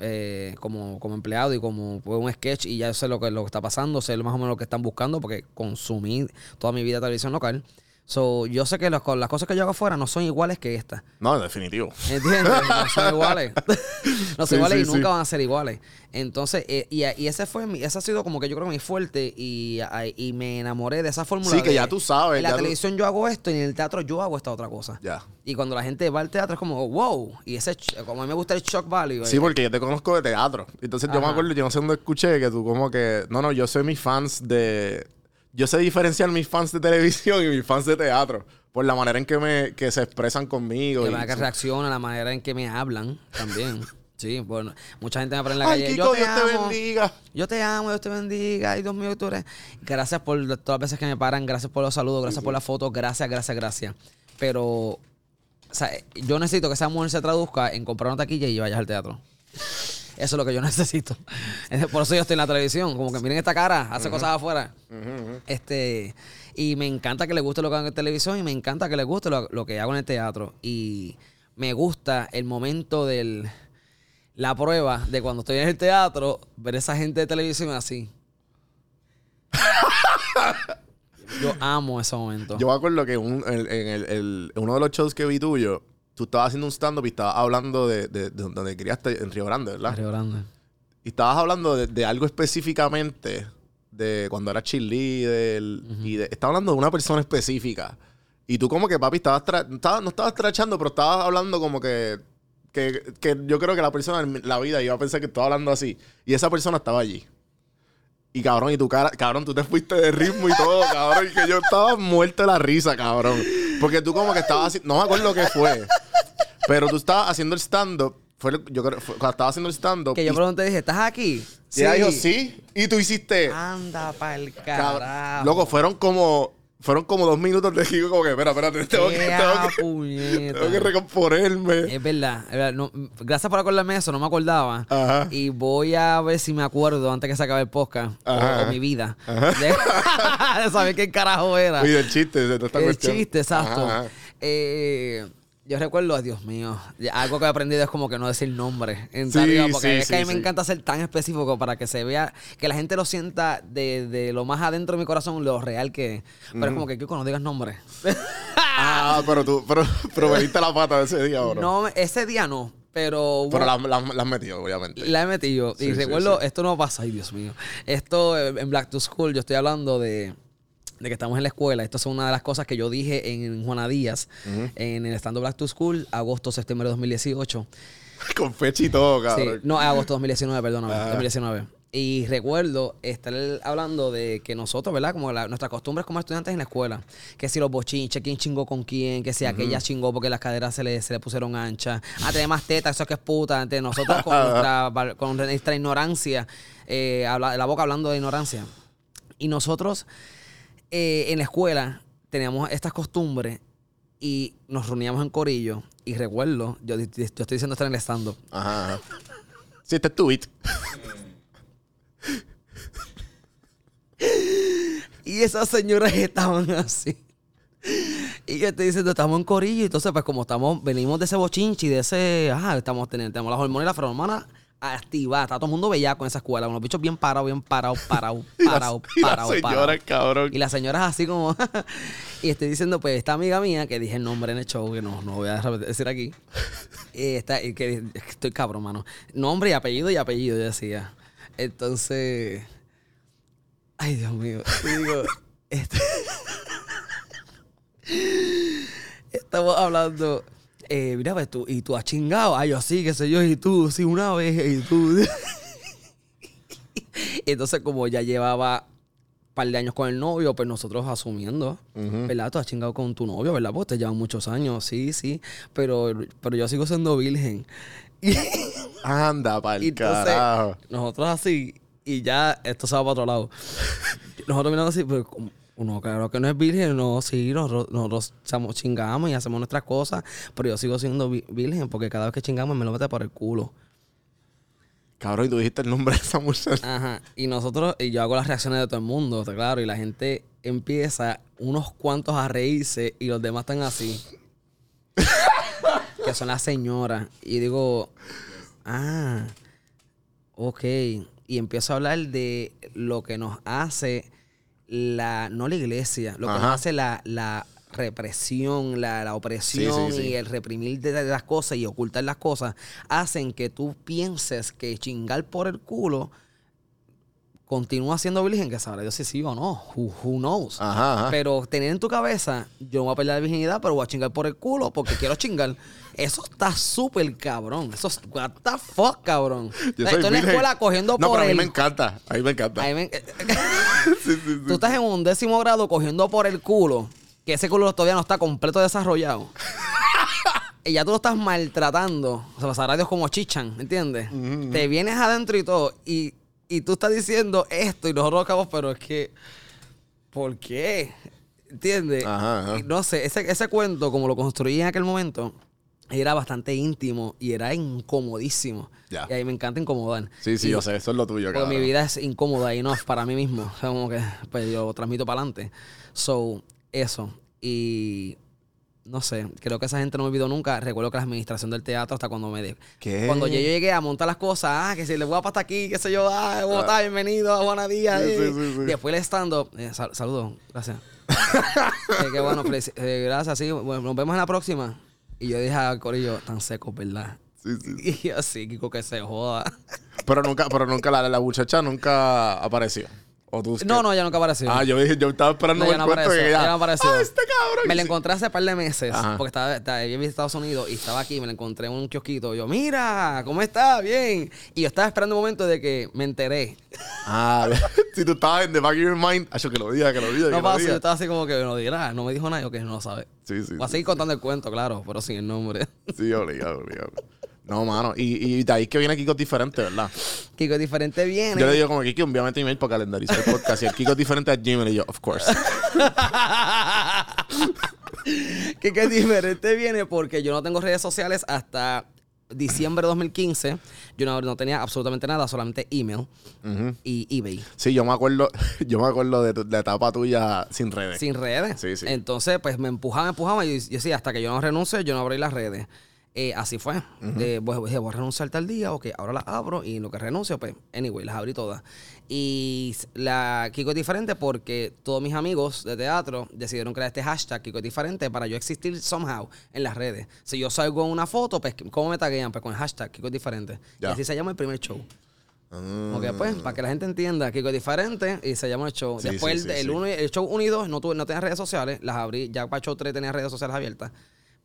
Eh, como, como empleado y como pues, un sketch y ya sé lo que, lo que está pasando, sé más o menos lo que están buscando porque consumí toda mi vida televisión local. So, yo sé que las, co- las cosas que yo hago afuera no son iguales que estas. No, en definitivo. ¿Entiendes? No son iguales. no son Sí, iguales sí, y sí. nunca van a ser iguales. Entonces, eh, y, y ese fue mi, ese ha sido como que yo creo mi fuerte y, y me enamoré de esa fórmula. Sí, que de, ya tú sabes, En la tú- televisión yo hago esto y en el teatro yo hago esta otra cosa. Ya. Y cuando la gente va al teatro es como, wow. Y ese, como a mí me gusta el shock value. Sí, eh, porque yo te conozco de teatro. Entonces yo me acuerdo, yo no sé dónde escuché que tú como que... No, no, yo sé mis fans de... Yo sé diferenciar mis fans de televisión y mis fans de teatro. Por la manera en que, me, que se expresan conmigo. La manera que reaccionan, la manera en que me hablan también. Sí, bueno, mucha gente me aprende en la Ay, calle. Kiko, yo te Dios te amo. bendiga. Yo te amo, Dios te bendiga. Ay, Dios mío, tú eres. Gracias por todas las veces que me paran. Gracias por los saludos. Gracias por las fotos. Gracias, gracias, gracias. Pero, o sea, yo necesito que esa mujer se traduzca en comprar una taquilla y vayas al teatro. Eso es lo que yo necesito. Por eso yo estoy en la televisión. Como que miren esta cara, hace cosas afuera. Este, y me encanta que le guste lo que hago en televisión y me encanta que le guste lo, lo que hago en el teatro. Y me gusta el momento del la prueba de cuando estoy en el teatro, ver esa gente de televisión así. Yo amo ese momento. Yo me acuerdo que un- en, en el- el- uno de los shows que vi tuyo, tú estabas haciendo un stand-up y estabas hablando de, de- de donde criaste en Río Grande, ¿verdad? Río Grande. Y estabas hablando de, de algo específicamente de cuando eras cheerleader y de, estabas hablando de una persona específica. Y tú como que, papi, estabas, tra- estabas- no estabas trachando, pero estabas hablando como que, que, que yo creo que la persona en la vida iba a pensar que estaba hablando así. Y esa persona estaba allí. Y cabrón, y tu cara, cabrón, tú te fuiste de ritmo y todo, cabrón. Y que yo estaba muerto de la risa, cabrón. Porque tú como que estabas haciendo, no me acuerdo qué fue. Pero tú estabas haciendo el stand-up. Fue, yo creo, fue- cuando estabas haciendo el stand-up. Que yo y- pregunté, dije, ¿estás aquí? y ella dijo, sí. Y tú hiciste. Anda pa'l Cab- carajo. Loco, fueron como. Fueron como dos minutos de Kiko, como que, espera, espérate, tengo que, tengo que, tengo que recomponerme. Es verdad, es verdad. No, gracias por acordarme de eso, no me acordaba. Ajá. Y voy a ver si me acuerdo antes que se acabe el podcast o- Ajá. o, mi vida. De, de saber qué carajo era. Oye, el chiste de esta el cuestión. chiste, exacto. Ajá, ajá. Eh, yo recuerdo, Dios mío, algo que he aprendido es como que no decir nombre en Sí, arriba, porque sí, es que a mí me encanta ser tan específico para que se vea, que la gente lo sienta de, de lo más adentro de mi corazón, lo real que es. Pero es como que, Kiko, no digas nombre. Ah, pero tú, pero, pero me diste la pata ese día, bro. no, ese día no, pero... Pero bueno, la, la, la has metido, obviamente. La he metido. Sí, y recuerdo, sí. esto no pasa, ay Dios mío. Esto eh, en Black to School, yo estoy hablando de, de que estamos en la escuela. Esto es una de las cosas que yo dije en Juana Díaz, en el estando Black to School, agosto, septiembre de 2018. Con fecha y todo, Sí, cabrón. no, agosto 2019, perdóname, Ajá. 2019. Y recuerdo estar hablando de que nosotros, ¿verdad? Como la, nuestras costumbres como estudiantes en la escuela. Que si los bochinches, quién chingó con quién, que si aquella chingó porque las caderas se le, se le pusieron anchas. Ah, tiene más tetas, eso que es puta. Entonces, nosotros con nuestra, val- con nuestra ignorancia, eh, habla- la boca hablando de ignorancia. Y nosotros eh, en la escuela teníamos estas costumbres y nos reuníamos en corillo. Y recuerdo, yo, yo estoy diciendo esto en el stand-up. Ajá, ajá. Sí, este es tu beat. Y esas señoras estaban así. Y yo estoy diciendo, estamos en corillo. Entonces, pues como estamos, venimos de ese bochinchi, de ese, ajá, estamos teniendo, tenemos las hormonas y las feromonas activada. Está todo el mundo bellaco en esa escuela. Unos bichos bien parados, bien parados, parados, la- parados, y la parados, señora, parados. cabrón. Y la señora es así como. y estoy diciendo, pues, esta amiga mía, que dije el nombre en el show, que no, no voy a decir aquí. y está, y que estoy cabrón, mano. Nombre y apellido y apellido, yo decía. Entonces. Ay, Dios mío. Y digo, este- Estamos hablando. Eh, mira, pues tú, y tú has chingado. Ay, yo sí, qué sé yo, y tú, sí, una vez, y tú. Entonces, como ya llevaba un par de años con el novio, pues nosotros asumiendo, ¿verdad? Tú has chingado con tu novio, ¿verdad? Pues te llevan muchos años, sí, sí. Pero, pero yo sigo siendo virgen. Anda, pa'l entonces, carajo. nosotros así, y ya esto se va para otro lado. Nosotros mirando así, pues, como, uno, claro que no es virgen, no, sí, nosotros, nosotros chingamos y hacemos nuestras cosas, pero yo sigo siendo vi- virgen porque cada vez que chingamos me lo mete por el culo. Cabrón, y tú dijiste el nombre de esa muchacha. Ajá. Y nosotros, y yo hago las reacciones de todo el mundo, claro, y la gente empieza unos cuantos a reírse y los demás están así. que son las señoras. Y digo, ah, ok. Y empiezo a hablar de lo que nos hace la, no la iglesia, lo que nos hace la, la represión, la, la opresión Sí, sí, sí. y el reprimir de, de las cosas y ocultar las cosas, hacen que tú pienses que chingar por el culo continúa siendo virgen, que sabrá Dios si sí o no. Who, who knows? Ajá, ajá. Pero tener en tu cabeza, yo no voy a perder la virginidad, pero voy a chingar por el culo porque quiero chingar. Eso está súper cabrón. Eso es, what the fuck, cabrón. Yo soy tú en la escuela cogiendo No, por pero a mí el... me encanta. A mí me encanta. mí me- Tú estás en un décimo grado cogiendo por el culo, que ese culo todavía no está completo desarrollado. y ya tú lo estás maltratando. O sea, sabrá Dios como chichan, ¿entiendes? Te vienes adentro y todo, y, y tú estás diciendo esto, y nosotros acabamos, pero es que. ¿Por qué? ¿Entiendes? Ajá, no sé, ese, ese cuento, como lo construí en aquel momento, era bastante íntimo y era incomodísimo. Ya. Y ahí me encanta incomodar. Sí, sí, Y- yo sé. Eso es lo tuyo, porque mi vida es incómoda y no para mí mismo. O sea, como que pues yo transmito para adelante. So, eso. Y no sé, creo que esa gente no me olvidó nunca. Recuerdo que la administración del teatro hasta cuando me de, ¿Qué? Cuando yo llegué a montar las cosas, ah, que si le voy a pasar aquí, qué sé yo, ah, ¿cómo está? Bienvenido a Juana Díaz. Sí, sí, sí, sí. Después el stand-up, eh, sal- saludos, gracias. Eh, qué bueno, eh, gracias, sí, bueno, nos vemos en la próxima. Y yo dije al corillo, tan secos, ¿verdad? Sí, sí. Y yo así, Kiko, que se joda. Pero nunca, pero nunca la, la muchacha nunca apareció. ¿O tú, No, no, ya nunca apareció. Ah, yo dije, yo estaba esperando No, no cuento apareció. que Ya ya. no apareció. Ah, este cabrón. Me la Sí. encontré hace par de meses. Ajá. Porque estaba, estaba, visto Estados Unidos y estaba aquí. Me la encontré en un kiosquito. Yo, mira, ¿cómo está? Bien. Y yo estaba esperando un momento de que me enteré. Ah, si tú estabas en the back of your mind, acho, que lo diga, que lo diga, No lo pasa, yo estaba así como que no dirá. No me dijo nada. Yo que no lo sabe. Sí, sí. Voy a sí. seguir contando el cuento, claro, pero sin el nombre. Sí, obligado, obligado. No, mano. Y, y de ahí que viene Kiko diferente, ¿verdad? Kiko diferente viene. Yo le digo como Kiko, envíame tu email para calendarizar el podcast. Y el Kiko es diferente a Gmail y yo, of course. que diferente viene porque yo no tengo redes sociales hasta diciembre de 2015. Yo no, no tenía absolutamente nada, solamente email y eBay. Sí, yo me acuerdo, yo me acuerdo de la etapa tuya sin redes. Sin redes. Sí, sí. Entonces, pues me empujaba, me empujaba y yo decía, hasta que yo no renuncie, yo no abrí las redes. Eh, así fue. Eh, pues, dije, voy a renunciar tal día, ok, ahora las abro y en lo que renuncio, pues, anyway, las abrí todas. Y la Kiko es diferente porque todos mis amigos de teatro decidieron crear este hashtag Kiko es diferente para yo existir somehow en las redes. Si yo salgo en una foto, pues, ¿cómo me taguean? Pues con el hashtag Kiko es diferente. Ya. Y así se llama el primer show. Ah. Ok, pues, para que la gente entienda, Kiko es diferente y se llama el show. Sí, Después, sí, el, sí, el uno el show 1 y 2 no, tuve, no tenía redes sociales, las abrí, ya para el show 3 tenía redes sociales abiertas.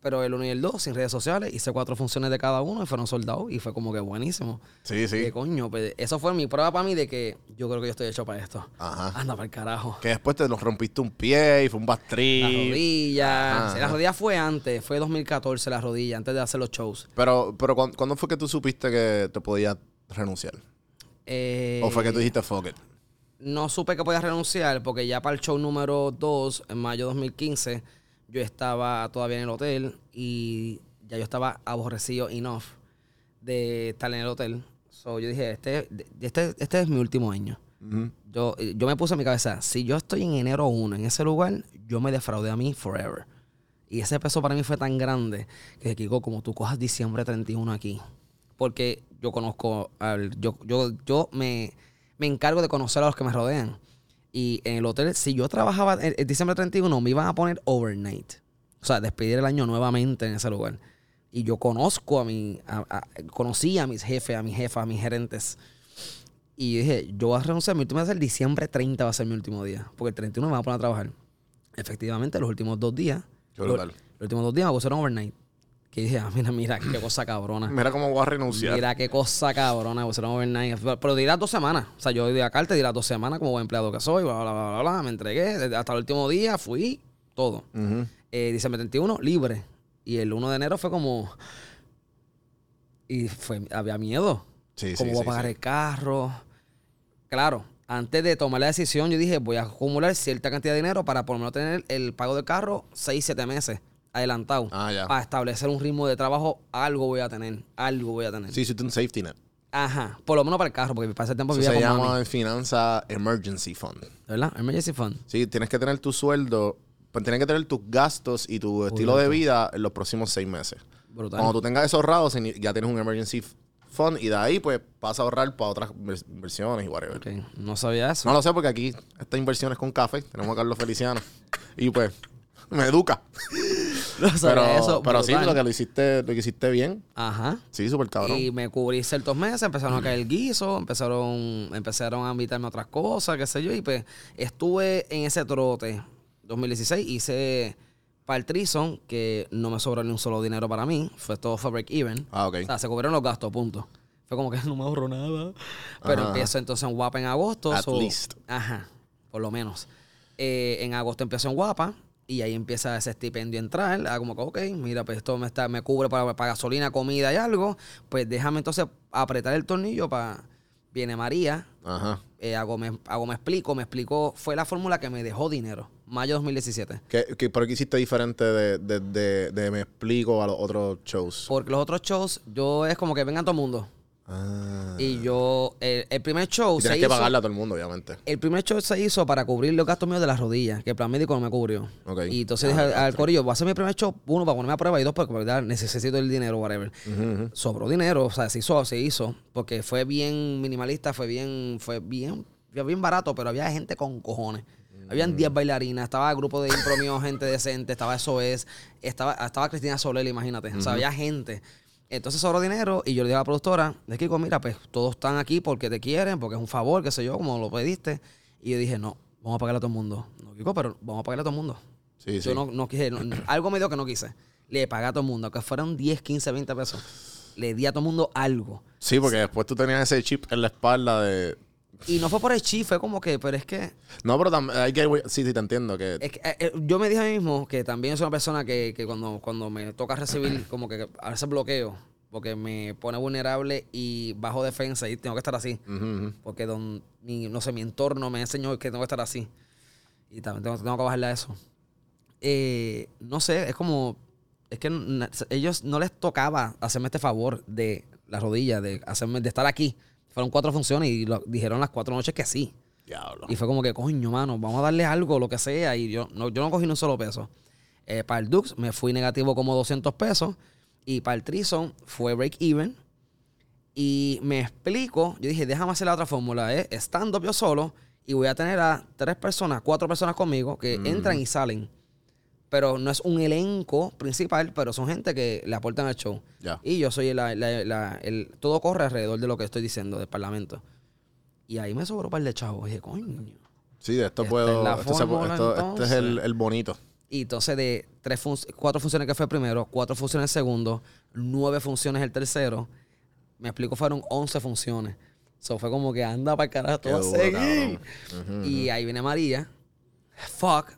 Pero el 1 y el 2 sin redes sociales, hice cuatro funciones de cada uno y fueron soldados y fue como que buenísimo. Sí, sí. ¿Qué coño? Pues, eso fue mi prueba para mí de que yo creo que yo estoy hecho para esto. Ajá. Anda para el carajo. Que después te nos rompiste un pie y fue un La bastrip. rodilla. Ajá, la rodilla fue antes, fue 2014 la rodilla, antes de hacer los shows. Pero, pero ¿cuándo, fue que tú supiste que te podías renunciar? Eh, ¿O fue que tú dijiste fuck it? no supe que podía renunciar porque ya para el show número 2, en mayo de 2015, yo estaba todavía en el hotel y ya yo estaba aborrecido enough de estar en el hotel. So yo dije, este, este, este es mi último año. Yo, yo me puse en mi cabeza, si yo estoy en enero 1 en ese lugar, yo me defraudé a mí forever. Y ese peso para mí fue tan grande que Kiko, como tú cojas diciembre 31 aquí. Porque yo conozco, al, yo, yo, yo me, me encargo de conocer a los que me rodean. Y en el hotel, si yo trabajaba en, en diciembre 31, me iban a poner overnight. O sea, despedir el año nuevamente en ese lugar. Y yo conozco a mi, a- a- conocí a mis jefes, a mis jefas, a mis gerentes. Y dije, yo voy a renunciar, mi último día va a ser diciembre 30 va a ser mi último día. Porque el 31 me van a poner a trabajar. Efectivamente, los últimos dos días, brutal. los, los últimos dos días me pusieron overnight. Que dije, ah, mira, mira, qué cosa cabrona. Mira cómo voy a renunciar. Mira qué cosa cabrona, me pusieron overnight. Pero, pero di las dos semanas. O sea, yo di acá, te di las dos semanas como buen empleado que soy, bla, bla, bla, bla, bla. Me entregué. Hasta el último día fui, todo. Eh, diciembre 31, libre. Y el 1 de enero fue como... Y fue, había miedo. Sí, ¿Cómo sí, voy a pagar el carro? Claro, antes de tomar la decisión, yo dije, voy a acumular cierta cantidad de dinero para por lo menos tener el pago del carro 6, 7 meses adelantado. Ah, ya. Para establecer un ritmo de trabajo, algo voy a tener. Algo voy a tener. Sí, hiciste un safety net. Ajá. Por lo menos para el carro, porque para ese tiempo Eso vivía se con llama mami. en finanza emergency fund. ¿Verdad? Emergency Fund. Sí, tienes que tener tu sueldo, pues tienes que tener tus gastos y tu estilo de vida en los próximos seis meses. Brutal. Cuando tú tengas eso ahorrado, signi- ya tienes un emergency fund y de ahí pues vas a ahorrar para otras vers- inversiones y whatever. Ok, No sabía eso. No lo sé porque aquí esta inversión es con café. Tenemos a Carlos Feliciano. Y pues me educa. Pero, eso. pero sí, lo que lo hiciste, lo que hiciste bien. Ajá. Sí, súper cabrón. Y me cubrí ciertos meses, empezaron a caer guisos, empezaron, empezaron a invitarme a otras cosas, qué sé yo, y pues estuve en ese trote. 2016 hice para el Trison, que no me sobró ni un solo dinero para mí, fue todo break even. Ah, ok. O sea, se cubrieron los gastos, punto. Fue como que no me ahorró nada. Pero Ajá. empiezo entonces en Guapa en agosto. At so- least. Ajá, por lo menos. Eh, en agosto empiezo en Guapa y ahí empieza ese estipendio a entrar. Ah, como que, ok, mira, pues esto me, está, me cubre para, para gasolina, comida y algo. Pues déjame entonces apretar el tornillo para... Viene María, Ajá. eh, hago, me, hago me explico, me explicó, fue la fórmula que me dejó dinero. Mayo 2017. ¿Qué, qué, ¿Pero qué hiciste diferente de, de, de, de Me Explico a los otros shows? Porque los otros shows, yo es como que vengan todo el mundo. Ah. Y yo, el, el primer show Y se tienes que hizo- pagarle a todo el mundo, obviamente. El primer show se hizo para cubrir los gastos míos de las rodillas, que el plan médico no me cubrió. Ok. Y entonces Ah, dije al, ya, al corillo, voy a hacer mi primer show, uno, para ponerme a prueba, y dos, porque ¿verdad? necesito el dinero, whatever. Sobró dinero, o sea, se hizo, se hizo, porque fue bien minimalista, fue bien, fue bien, fue bien barato, pero había gente con cojones. Habían Mm. 10 bailarinas, estaba el grupo de impro mío, gente decente, estaba SOS, estaba, estaba Cristina Soler, imagínate. O sea, había gente. Entonces sobró dinero y yo le dije a la productora, de Kiko, mira, pues todos están aquí porque te quieren, porque es un favor, qué sé yo, como lo pediste. Y yo dije, no, vamos a pagarle a todo el mundo. No, Kiko, pero vamos a pagarle a todo el mundo. Sí, sí. Yo no, no quise, no- algo me dio que no quise. Le pagué a todo el mundo, aunque fueron 10, 15, 20 pesos. Le di a todo el mundo algo. Sí, porque después tú tenías ese chip en la espalda de... Y no fue por el chi, fue como que, pero es que, No, pero también hay que... Sí, sí, te entiendo. Que... es que, eh, eh, yo me dije a mí mismo que también soy una persona que, que cuando, cuando me toca recibir, como que a veces bloqueo, porque me pone vulnerable y bajo defensa y tengo que estar así. Ujú, ujú. Porque don, mi, no sé, mi entorno me enseñó que tengo que estar así. Y también tengo, tengo que bajarle a eso. Eh, no sé, es como. Es que ellos no les tocaba hacerme este favor de la rodilla, de hacerme, de estar aquí. Fueron cuatro funciones y lo, dijeron las cuatro noches que sí. Diablo. Y fue como que, coño, mano, vamos a darle algo, lo que sea. Y yo no, yo no cogí ni un solo peso. Eh, para el Dux me fui negativo como 200 pesos. Y para el Trison fue break even. Y me explico, yo dije, déjame hacer la otra fórmula, es stand-up yo solo y voy a tener a tres personas, cuatro personas conmigo que entran y salen. Pero no es un elenco principal, pero son gente que le aportan al show. Ya. Y yo soy la, la- la- el... Todo corre alrededor de lo que estoy diciendo del parlamento. Y ahí me sobró un par de chavos. Y dije, coño. Sí, de esto Esta puedo... es la esto fórmula, esto- este es el, el bonito. Y entonces de tres fun- cuatro funciones que fue el primero, cuatro funciones el segundo, nueve funciones el tercero, me explico, fueron once funciones. Eso fue como que anda para el carajo, todo a seguir. cabrón. Ujú, Y ahí viene María. Fuck.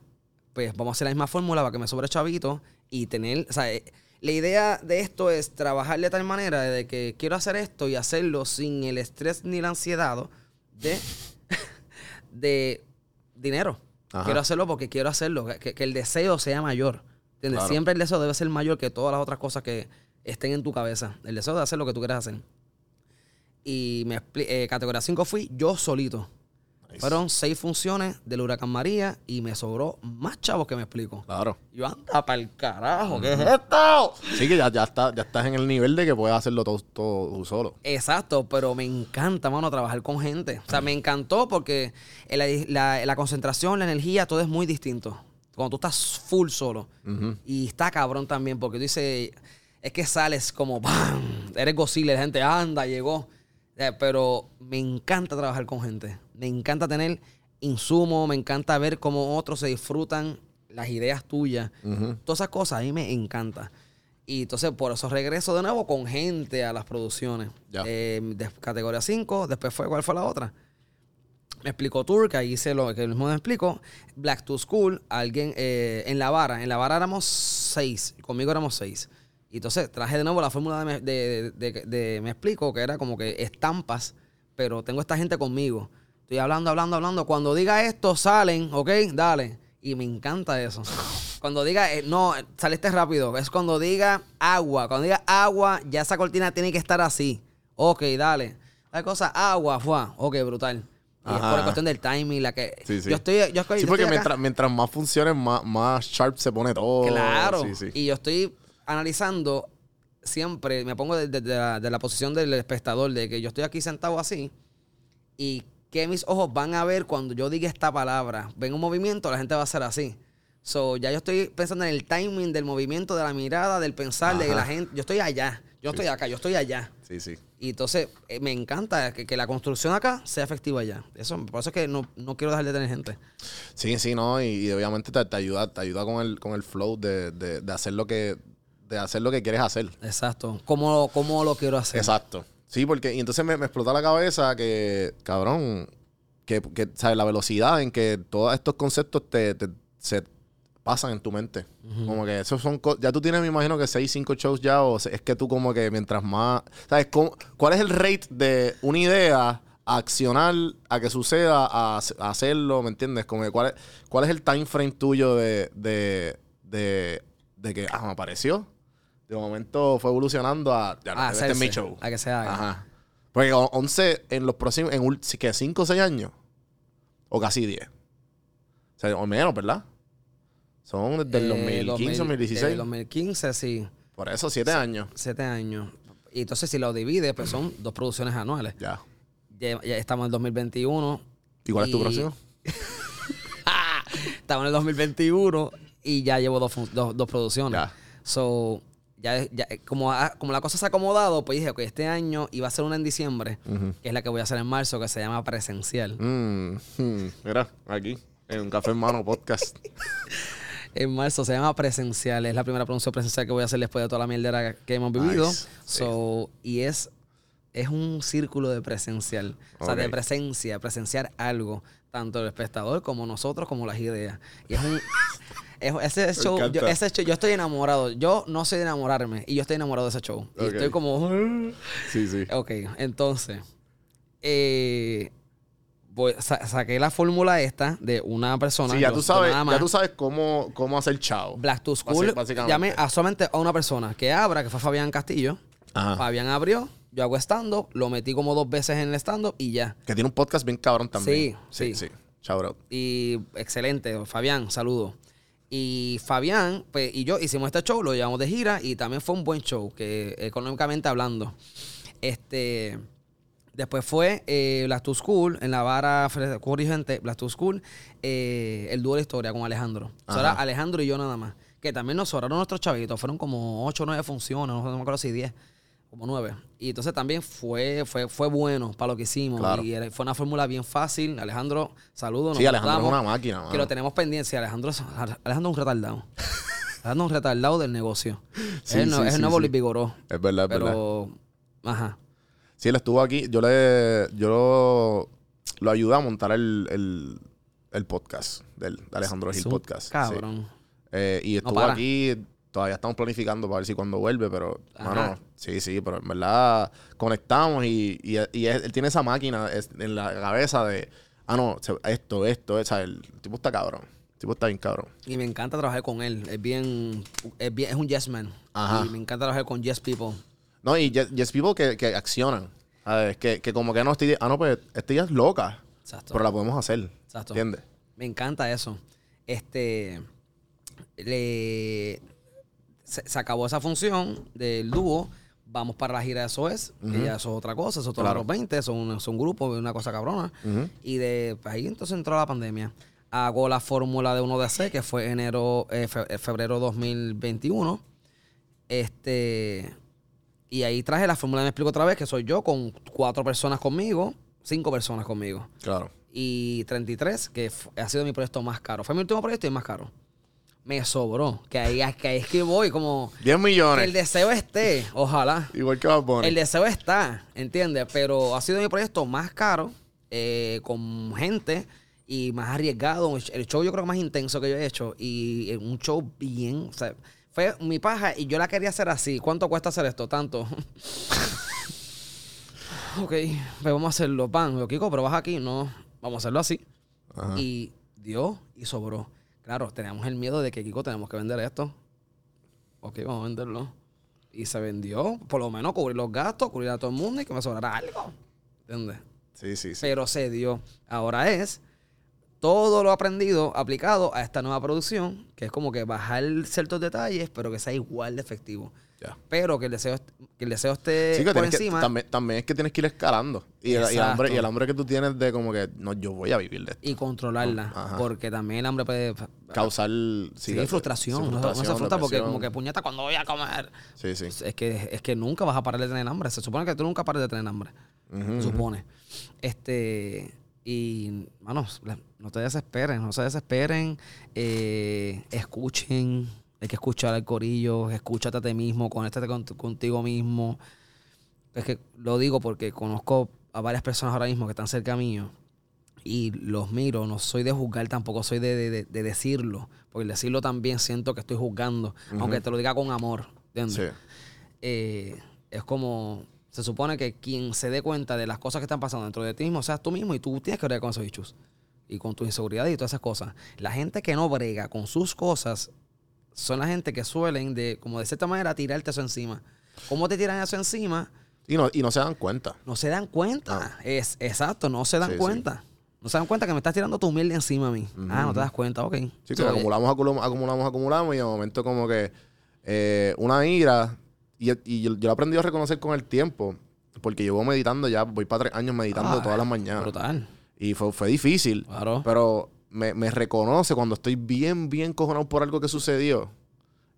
Pues vamos a hacer la misma fórmula para que me sobre chavito y tener. O sea, eh, la idea de esto es trabajar de tal manera de que quiero hacer esto y hacerlo sin el estrés ni la ansiedad de, de dinero. Ajá. Quiero hacerlo porque quiero hacerlo. Que, que el deseo sea mayor. ¿Entiendes? Claro. Siempre el deseo debe ser mayor que todas las otras cosas que estén en tu cabeza. El deseo de hacer lo que tú quieras hacer. Y me eh, categoría 5 fui yo solito. Nice. Fueron seis funciones del huracán María y me sobró más chavos que me explico. Claro. Yo anda para el carajo, ¿qué es esto? Sí, que ya, ya, está, ya estás en el nivel de que puedes hacerlo todo, todo tú solo. Exacto, pero me encanta, mano, trabajar con gente. O sea, me encantó porque la, la- la concentración, la energía, todo es muy distinto. Cuando tú estás full solo. Y está cabrón también porque tú dices, es que sales como, ¡bam! Eres Godzilla, la gente anda, llegó. Eh, pero me encanta trabajar con gente. Me encanta tener insumo, me encanta ver cómo otros se disfrutan las ideas tuyas. Todas esas cosas a mí me encanta. Y entonces por eso regreso de nuevo con gente a las producciones. Eh, de categoría 5, después fue, ¿cuál fue la otra? Me explicó Tour, que ahí hice lo que él mismo me explicó. Black to School, alguien eh, en la vara. En la vara éramos seis, conmigo éramos seis. Y entonces traje de nuevo la fórmula de- de- me explico, que era como que estampas, pero tengo esta gente conmigo. Estoy hablando, hablando, hablando. Cuando diga esto, salen, ¿ok? Dale. Y me encanta eso. Cuando diga, eh, no, saliste rápido. Es cuando diga agua. Cuando diga agua, ya esa cortina tiene que estar así. Ok, dale. La cosa, agua, fue. Ok, brutal. Y es por la cuestión del timing, la que. Sí, sí. Yo estoy. Yo estoy Sí, porque estoy mientras, mientras más funciones, más, más sharp se pone todo. Claro. Sí. Y yo estoy analizando siempre, me pongo desde de, la, de la posición del espectador, de que yo estoy aquí sentado así y que mis ojos van a ver cuando yo diga esta palabra. Ven un movimiento, la gente va a hacer así. So, ya yo estoy pensando en el timing del movimiento, de la mirada, del pensar, de Ajá. la gente. Yo estoy allá. Yo estoy acá, yo estoy allá. Sí, sí. Y entonces eh, me encanta que, que la construcción acá sea efectiva allá. Eso, por eso es que no, no quiero dejar de tener gente. Sí, sí, no, y, y obviamente te, te ayuda, te ayuda con el, con el flow de, de, de hacer lo que, de hacer lo que quieres hacer. Exacto. ¿Cómo, cómo lo quiero hacer? Exacto. Sí, porque, y entonces me, me explota la cabeza que, cabrón, que, que, ¿sabes? La velocidad en que todos estos conceptos te, te- se pasan en tu mente. Como que esos son, ya tú tienes, me imagino que 6, 5 shows ya, o es que tú como que mientras más, ¿sabes? ¿Cómo- ¿Cuál es el rate de una idea a accionar, a que suceda, a hacerlo, ¿me entiendes? Como que cuál, es, cuál es el time frame tuyo de, de, de, de que, ah, me apareció. De momento fue evolucionando a, ya no, A este es mi show. a que se haga. Ajá. Porque o- 11 en los próximos, en ¿qué? 5 o 6 años. O casi 10. O sea, o menos, ¿verdad? Son desde el Eh, 2015, 2000, 2016. Desde el 2015, sí. Por eso, 7 años. Siete años. Y entonces, si lo divide, pues son dos producciones anuales. Ya. Ya, ya estamos en el 2021. ¿Y cuál es tu próximo? Estamos en el 2021 y ya llevo dos, dos, dos producciones. Ya. So, ya, ya- como, ha- como la cosa se ha acomodado, pues dije, ok, este año iba a ser una en diciembre, que es la que voy a hacer en marzo, que se llama Presencial. Mm, hmm, Mira, aquí, en un café hermano podcast. En marzo se llama Presencial. Es la primera producción presencial que voy a hacer después de toda la mierdera que hemos vivido. Nice. So, y es, es un círculo de presencial. O sea, de presencia, presenciar algo. Tanto el espectador como nosotros, como las ideas. Y es un... es- ese show, yo, ese show, yo estoy enamorado. Yo no sé de enamorarme. Y yo estoy enamorado de ese show. Y estoy como... Sí, sí. Ok, entonces, eh, voy- sa- saqué la fórmula esta de una persona. Sí, ya tú sabes, ya tú sabes cómo, cómo hacer chao. Black to School, llamé a solamente a una persona que abra, que fue Fabián Castillo. Ajá. Fabián abrió, yo hago stand-up, lo metí como dos veces en el stand-up y ya. Que tiene un podcast bien cabrón también. Sí, sí. sí. sí. Shout out. Y excelente, Fabián, saludo. Y Fabián, pues, y yo hicimos este show, lo llevamos de gira y también fue un buen show, que económicamente hablando. Este. Después fue eh, Black to School, en la vara corriente, Black to School, eh, el dúo de la historia con Alejandro. Eso era. Alejandro y yo nada más. Que también nos sobraron nuestros chavitos. Fueron como 8 o 9 funciones, no, me acuerdo si 10, como 9. Y entonces también fue, fue, fue bueno para lo que hicimos. Claro. Y fue una fórmula bien fácil. Alejandro, saludos. Sí, Alejandro es una máquina, mano. Que lo tenemos pendiente. Sí, Alejandro, es- Alejandro es un retardado. Alejandro es un retardado del negocio. Sí, es el, no- sí, es el nuevo. Luis Vigoró. Es verdad, es verdad. Pero, ajá. Sí, él estuvo aquí. Yo le. Yo lo, lo ayudé a montar el, el, el podcast del de Alejandro Gil Podcast. Cabrón. Eh, y estuvo para. aquí. Todavía estamos planificando para ver si cuando vuelve, pero. Ajá. Mano, sí, sí, pero en verdad conectamos y, y, y él, tiene esa máquina en la cabeza de. Ah, no, esto, esto, o sea, el tipo está cabrón. El tipo está bien cabrón. Y me encanta trabajar con él. Es bien, es bien, es un yes man. Ajá. Y me encanta trabajar con yes people. No, y yes, yes people que, que accionan. ¿sabes? Que, que como que no estoy. Ah, no, pues esta idea es loca. Exacto. pero la podemos hacer. Exacto. ¿Entiendes? Me encanta eso. Este. Le, se, se acabó esa función del dúo. Vamos para la gira de SOS, que ya eso es otra cosa, eso es Claro. los 20, son, un- son grupos, una cosa cabrona. Y de ahí entonces entró la pandemia. Hago la fórmula de 1DC, que fue enero, eh, eh, febrero 2021. Este. Y ahí traje la fórmula, me explico otra vez, que soy yo con cuatro personas conmigo, cinco personas conmigo Claro. y 33, que ha sido mi proyecto más caro. Fue mi último proyecto y más caro. Me sobró. Que ahí, que ahí es que voy, como 10 que millones. el deseo esté, ojalá. Igual que poner. El deseo está, ¿entiendes? Pero ha sido mi proyecto más caro, eh, con gente y más arriesgado. El show yo creo que más intenso que yo he hecho. Y eh, un show bien, o sea, fue mi paja y yo la quería hacer así. ¿Cuánto cuesta hacer esto? Tanto. ok, pues vamos a hacerlo. Pan, yo, Kiko, pero vas aquí. No, vamos a hacerlo así. Ajá. Y dio y sobró. Claro, teníamos el miedo de que, Kiko, tenemos que vender esto. Ok, vamos a venderlo. Y se vendió, por lo menos cubrir los gastos, cubrir a todo el mundo y que me sobrara algo. ¿Entiendes? Sí, sí, sí. Pero se dio. Ahora es todo lo aprendido aplicado a esta nueva producción, que es como que bajar ciertos detalles, pero que sea igual de efectivo. Pero que el deseo, que el deseo esté Sí, que por que- encima. también, también es que tienes que ir escalando. Y el, y, el hambre, y el hambre que tú tienes de como que, no, yo voy a vivir de esto. y controlarla. Ajá. Porque también el hambre puede. Causar... Sí, que- frustración. sí, no, no se frustra porque, como que puñeta, cuando voy a comer. Sí, sí. Es que, es que nunca vas a parar de tener hambre. Se supone que tú nunca pares de tener hambre. Se supone. Este. Y, manos, no te desesperen, no se desesperen. eh, escuchen. Hay que escuchar al corillo. Escúchate a ti mismo. Conéctate con- contigo mismo. Es que lo digo porque conozco a varias personas ahora mismo que están cerca mío y los miro. No soy de juzgar, tampoco soy de, de- de- de decirlo. Porque decirlo también siento que estoy juzgando, aunque te lo diga con amor. ¿entiendes? Sí. Eh, es como. Se supone que quien se dé cuenta de las cosas que están pasando dentro de ti mismo seas tú mismo y tú tienes que bregar con esos bichos. Y con tu inseguridad y todas esas cosas. La gente que no brega con sus cosas son la gente que suelen, de como de cierta manera, tirarte eso encima. ¿Cómo te tiran eso encima? Y no, y no se dan cuenta. No se dan cuenta. Es, exacto, no se dan Sí, sí. cuenta. No se dan cuenta que me estás tirando tu mierda encima a mí. Ah, no te das cuenta, ok. Sí, que So, acumulamos, acumulamos, acumulamos, acumulamos y de momento como que eh, una ira, y, y yo, yo lo he aprendido a reconocer con el tiempo, porque llevo meditando ya, voy para tres años meditando Ah, todas las mañanas. Brutal. Y fue, fue difícil, Claro. pero me, me reconoce cuando estoy bien, bien cojonado por algo que sucedió.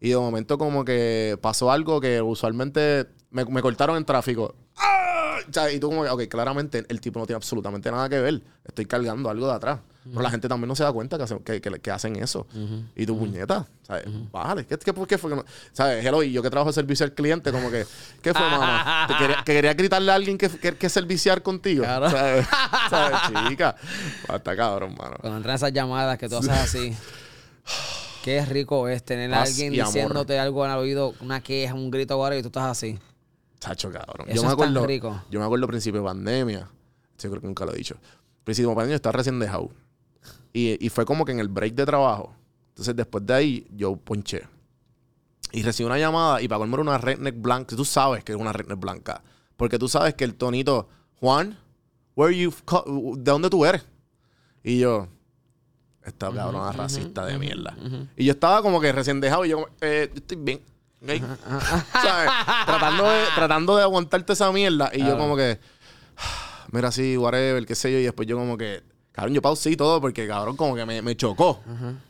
Y de momento como que pasó algo que usualmente me, me cortaron en tráfico. ¡Ah! O sea, y tú como que, ok, claramente el tipo no tiene absolutamente nada que ver. Estoy cargando algo de atrás. Pero la gente también no se da cuenta que hacen, que, que- que hacen eso. Y tu puñeta, ¿sabes? Bájale. ¿Qué, qué, qué fue? que no- ¿Sabes? Hello, y yo que trabajo de servicio al cliente, como que, ¿qué fue, mamá? ¿Te quería, que quería gritarle a alguien que, que, que serviciar contigo. Claro. ¿Sabes? ¿Sabes, chica? Ah, Está cabrón, mano. Cuando entran esas llamadas que tú haces así. Qué rico es tener a alguien amor. diciéndote algo en el oído, una queja, un grito ahora y tú estás así. Chacho, cabrón. Eso yo me es tan acuerdo, rico. Yo me acuerdo al principio de pandemia. Yo creo que nunca lo he dicho. Principio de pandemia yo estaba recién dejado. Y, y fue como que en el break de trabajo. Entonces, después de ahí, yo ponché. Y recibí una llamada y para colmo era una redneck blanca. Tú sabes que es una redneck blanca. Porque tú sabes que el tonito, Juan, where you ¿de dónde tú eres? Y yo, esta cabrona racista de mierda. Y yo estaba como que recién dejado y yo, como, eh, yo estoy bien. ¿Ok? ¿Sabes? tratando, de, tratando de aguantarte esa mierda. Y yo como que, mira, sí, whatever, qué sé yo. Y después yo como que, cabrón, yo pausé y todo porque, cabrón, como que me, me chocó.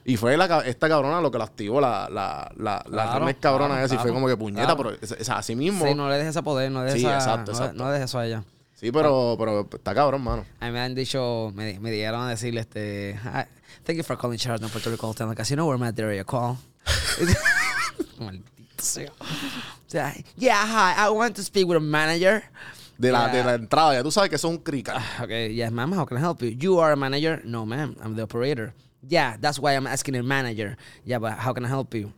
Y fue la, esta cabrona lo que la activó, la, la, la, la Claro, redneck cabrona claro, esa. Y fue claro, como que puñeta, claro. pero es, es así mismo. Sí, no le dejes ese poder, no le dejes Sí, esa- exacto, no, exacto. no dejes eso a ella. Sí, pero, pero está cabrón, mano. A mí me han dicho, me, me dieron a decirle este, "Hi, thank you for calling Sheraton Puerto Rico Hotel and Casino, we're at the area call. Maldito sea. O sea, yeah, hi, I want to speak with a manager. De la, Yeah. de la entrada, ya tú sabes que es crica. Okay, yes, ma'am. How can I help you? You are a manager? No, ma'am. I'm the operator. Yeah, that's why I'm asking a manager. Yeah, but how can I help you?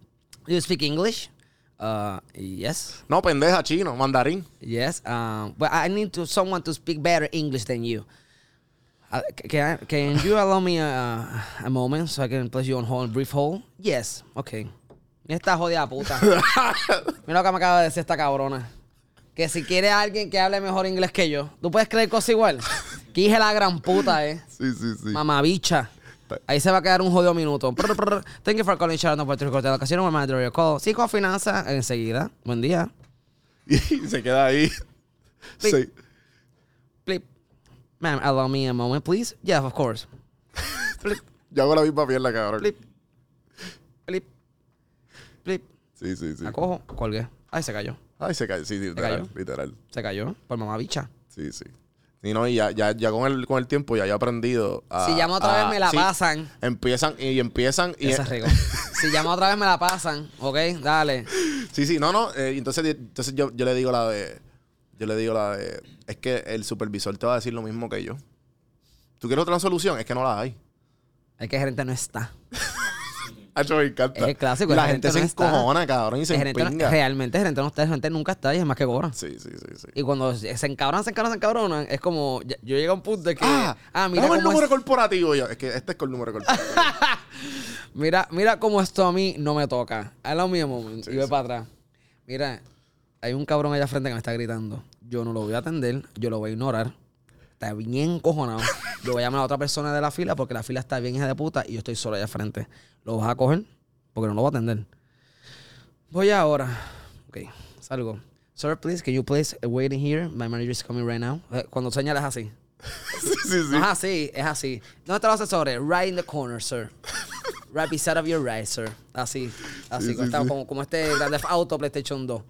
You speak English? Uh, yes, No, pendeja, chino, mandarín. yes. Um, but I need to someone to speak better English than you. Uh, can I, can you allow me a, a moment so I can place you on hold, brief hold? Yes. Okay. Esta jodida puta. Mira lo que me acaba de decir esta cabrona. Que si quiere alguien que hable mejor inglés que yo, ¿tú puedes creer cosas igual? Que dije la gran puta, eh. Sí, sí, sí. Mamabicha. Ahí se va a quedar un jodido minuto. Prr, prr. Thank you for calling Sharon Puerto Rico. La ocasión, my manager your call. Sí, con finanzas. Enseguida. Buen día. Y se queda ahí. Plip. Sí. Plip. Ma'am, allow me a moment, please. Yeah, of course. Plip, Yo hago la misma pierna, cabrón. plip. Plip. Plip. Sí, sí, sí. La cojo, colgué. Ay, se cayó. Ay, se cayó. Sí, literal. cayó? Literal. Se cayó. Por mamabicha. Sí, sí. Y no, y ya, ya, ya con el, con el tiempo ya yo he aprendido a. Si llamo otra a- vez me la sí, pasan. Empiezan y empiezan y. Ese es rico. si llamo otra vez me la pasan. Ok, dale. Sí, sí, no, no. eh, entonces entonces yo, yo le digo la de. Yo le digo la de. Es que el supervisor te va a decir lo mismo que yo. ¿Tú quieres otra solución? Es que no la hay. Es que el gerente no está. Hacho, me encanta. Es clásico, La gente se no está. encojona, cabrón, y se no- empinga. realmente el gerente no está, el gerente nunca está y es más que cobra. Sí, sí, sí, sí. Y cuando se encabronan, se encabronan, se encabronan, es como, yo llego a un punto de que, Ah, ah, mira dame el cómo número es- corporativo. Yo, es que este es con el número corporativo. mira, mira cómo esto a mí no me toca. A moment. Sí, y sí. para atrás. Mira, hay un cabrón allá frente que me está gritando. Yo no lo voy a atender, yo lo voy a ignorar. Está bien cojonado. Yo voy a llamar a otra persona de la fila porque la fila está bien hija de puta y yo estoy solo allá frente. ¿Lo vas a coger? Porque no lo voy a atender. Voy ahora. Ok, salgo. Sir, please, can you please wait in here? My manager is coming right now. Eh, Cuando señalas así. sí, sí, sí. Es así, es así. ¿Dónde están los asesores? Right in the corner, sir. Right beside of your right, sir. Así, así. Como, como este Grand Theft Auto PlayStation 2.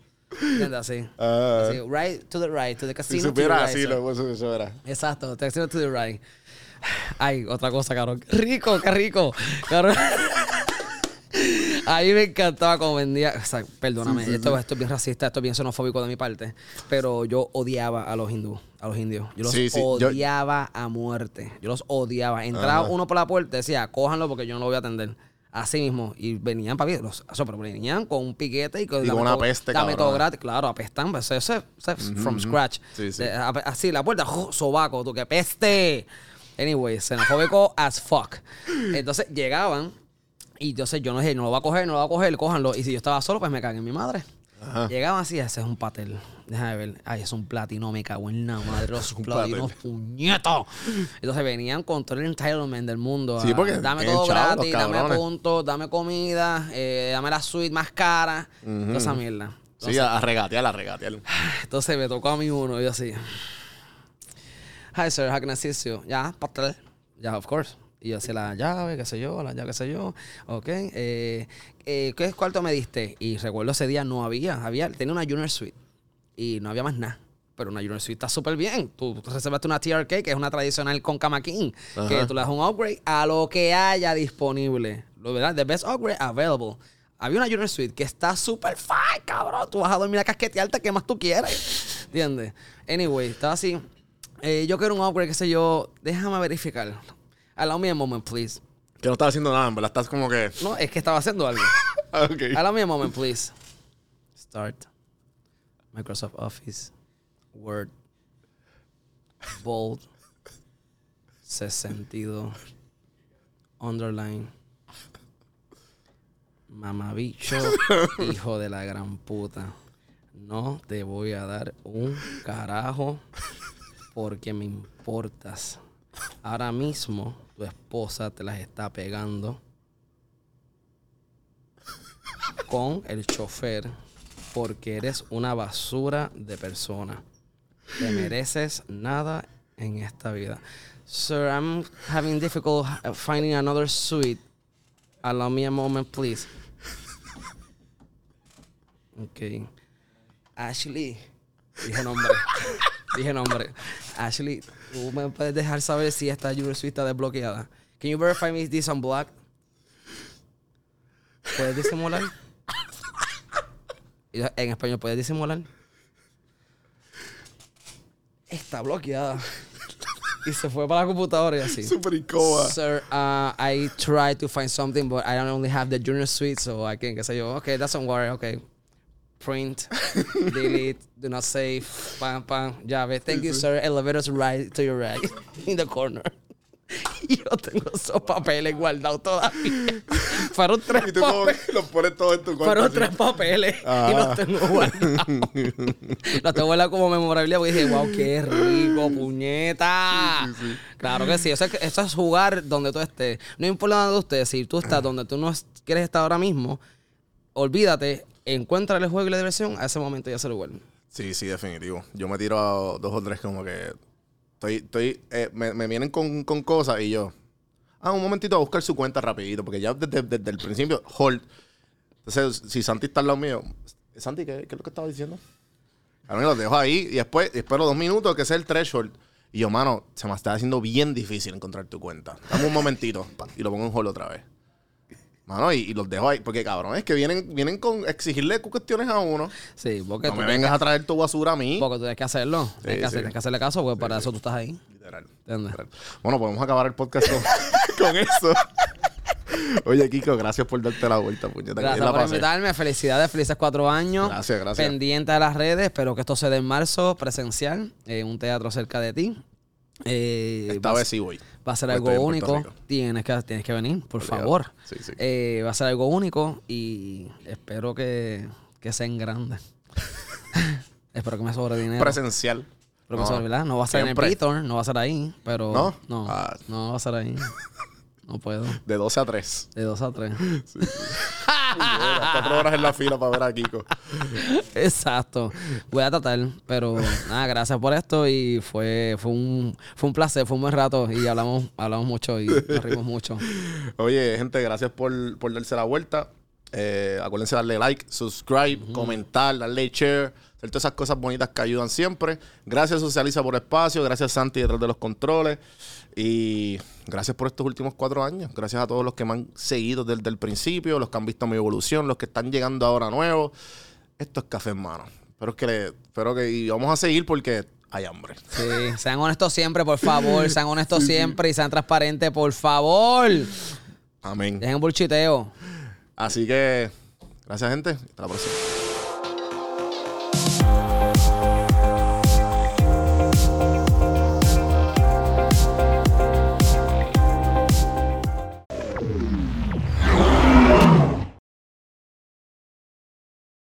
¿Entiendes? Así. Ah. Así, Right to the right, to the Si casino. to supiera the right, así, sir. lo, eso, eso era. Exacto, casino to the right. Ay, otra cosa, cabrón. Rico, qué rico. Cabrón. A mí me encantaba como vendía. O sea, perdóname, esto, esto es bien racista, esto es bien xenofóbico de mi parte. Pero yo odiaba a los hindú, a los indios. Yo los Sí, sí, yo- odiaba a muerte. Yo los odiaba. Entraba Ajá. uno por la puerta y decía, cójanlo porque yo no lo voy a atender. Así mismo. Y venían para los, eso, pero venían con un piquete y con, Y con una peste, Dame todo gratis. Claro, apestan. pues, Eso es from scratch. Sí, sí. De- a- así, la puerta, ¡jo! sobaco, tú que peste. Anyway, xenofóbico as fuck. Entonces llegaban y entonces yo no dije, no lo va a coger, no lo va a coger, cójanlo. Y si yo estaba solo, pues me cagué en mi madre. Ajá. Llegaban así, ese es un patel. Déjame ver. Ay, es un platino, me cago en la madre. Los platinos, puñetos. Entonces venían con todo el entitlement del mundo. Sí, porque dame todo gratis, dame puntos, dame comida, eh, dame la suite más cara. Toda esa mierda. Sí, a, a regatear, a regatear. Entonces me tocó a mí uno y yo así. Hi sir, how can I assist you? Ya, pastel. Ya, of course. Y yo hacía la llave, qué sé yo, la llave, qué sé yo. Ok. Eh, eh, ¿Qué cuarto me diste? Y recuerdo ese día no había. había tenía una Junior Suite. Y no había más nada. Pero una Junior Suite está súper bien. Tú reservaste una TRK, que es una tradicional con Cama King. Que tú le das un upgrade a lo que haya disponible. Lo verdad, the best upgrade available. Había una Junior Suite que está súper fine, cabrón. Tú vas a dormir a casquetearte, ¿qué más tú quieres? ¿Entiendes? Anyway, estaba así. Eh, yo quiero un upgrade, qué sé yo. Déjame verificar. Allow me a moment, please. Que no estás haciendo nada, verdad. Estás como que. No, es que estaba haciendo algo. Ok. Allow me a moment, please. Start. Microsoft Office. Word. Bold. Sentido. Underline. Mamabicho. hijo de la gran puta. No te voy a dar un carajo porque me importas. Ahora mismo tu esposa te las está pegando con el chofer porque eres una basura de persona. Te mereces nada en esta vida. Sir, I'm having difficult finding another suite. Allow me a moment, please. Ok. Ashley. Dije nombre. Dije nombre. Ashley, ¿tú me puedes dejar saber si esta Junior Suite está desbloqueada? Can you verify me this unblocked? ¿Puedes disimular? En español, ¿puedes disimular? Está bloqueada. Y se fue para la computadora y así. Súper incómoda. Sir, uh, I tried to find something, but I don't only have the junior suite, so I can, qué sé yo, okay, that's don't worry, okay. Print, delete, do not save, pam, pam, llave. Thank you, sir. Elevators right to your right, in the corner. y yo tengo esos papeles guardados todavía. Fueron tres Y tú papeles. que los pones todos en tu cuarto. Fueron tres papeles y Ah. los tengo guardados. los tengo guardados como memorabilia porque dije, wow, qué rico, puñeta. Claro que sí. Eso es, eso es jugar donde tú estés. No importa donde tú estés. Si tú estás donde tú no es- quieres estar ahora mismo, olvídate, encuentra el juego y la diversión, a ese momento ya se lo vuelven. Sí, sí, definitivo. Yo me tiro a dos o tres como que estoy, estoy, eh, me, me vienen con, con cosas y yo, ah, un momentito a buscar su cuenta rapidito, porque ya desde, desde el principio, hold. Entonces, si Santi está al lado mío, Santi, ¿qué, qué es lo que estaba diciendo? A mí los dejo ahí y después espero dos minutos que sea el threshold. Y yo, mano, se me está haciendo bien difícil encontrar tu cuenta. Dame un momentito y lo pongo en hold otra vez. Mano, y, y los dejo ahí. Porque, cabrón, es que vienen, vienen con exigirle cuestiones a uno. Sí, porque No tú me vengas a traer tu basura a mí. que- porque tú tienes que hacerlo. tienes, que sí. hacer- tienes que hacerle caso, porque para eso tú estás ahí. Literal. ¿Entiendes? literal. Bueno, podemos acabar el podcast con, con eso. Oye, Kiko, gracias por darte la vuelta, puñeta. Gracias por invitarme. Felicidades, felices cuatro años. Gracias, gracias. Pendiente de las redes. Espero que esto se dé en marzo, presencial, en un teatro cerca de ti. Eh, Esta a vez sí voy. Va a ser Pues algo único. Tienes que, tienes que venir, por Obligado. favor. Sí, sí. Eh, va a ser algo único y espero que, que sea en grande. espero que me sobre dinero. Presencial. Pero que me sobre, ¿verdad? No va a ser en el Beaton, no va a ser ahí, pero ¿No? no, Ah. no va a ser ahí. No puedo. De 12 a 3. De dos a tres. Cuatro horas en la fila para ver a Kiko. Exacto. Voy a tratar, pero nada, gracias por esto y fue, fue un fue un placer, fue un buen rato y hablamos hablamos mucho y nos rimos mucho. Oye, gente, gracias por, por darse la vuelta. Eh, acuérdense de darle like, subscribe, comentar, darle share, hacer todas esas cosas bonitas que ayudan siempre. Gracias Socializa por espacio, gracias Santi detrás de los controles y gracias por estos últimos cuatro años. Gracias a todos los que me han seguido desde el principio, los que han visto mi evolución, los que están llegando ahora nuevos. Esto es café en mano. Espero que, le- espero que y vamos a seguir porque hay hambre. Sí, sean honestos siempre, por favor, sean honestos siempre y sean transparentes, por favor. Amén. Dejen bulchiteo. Así que, gracias gente. Hasta la próxima.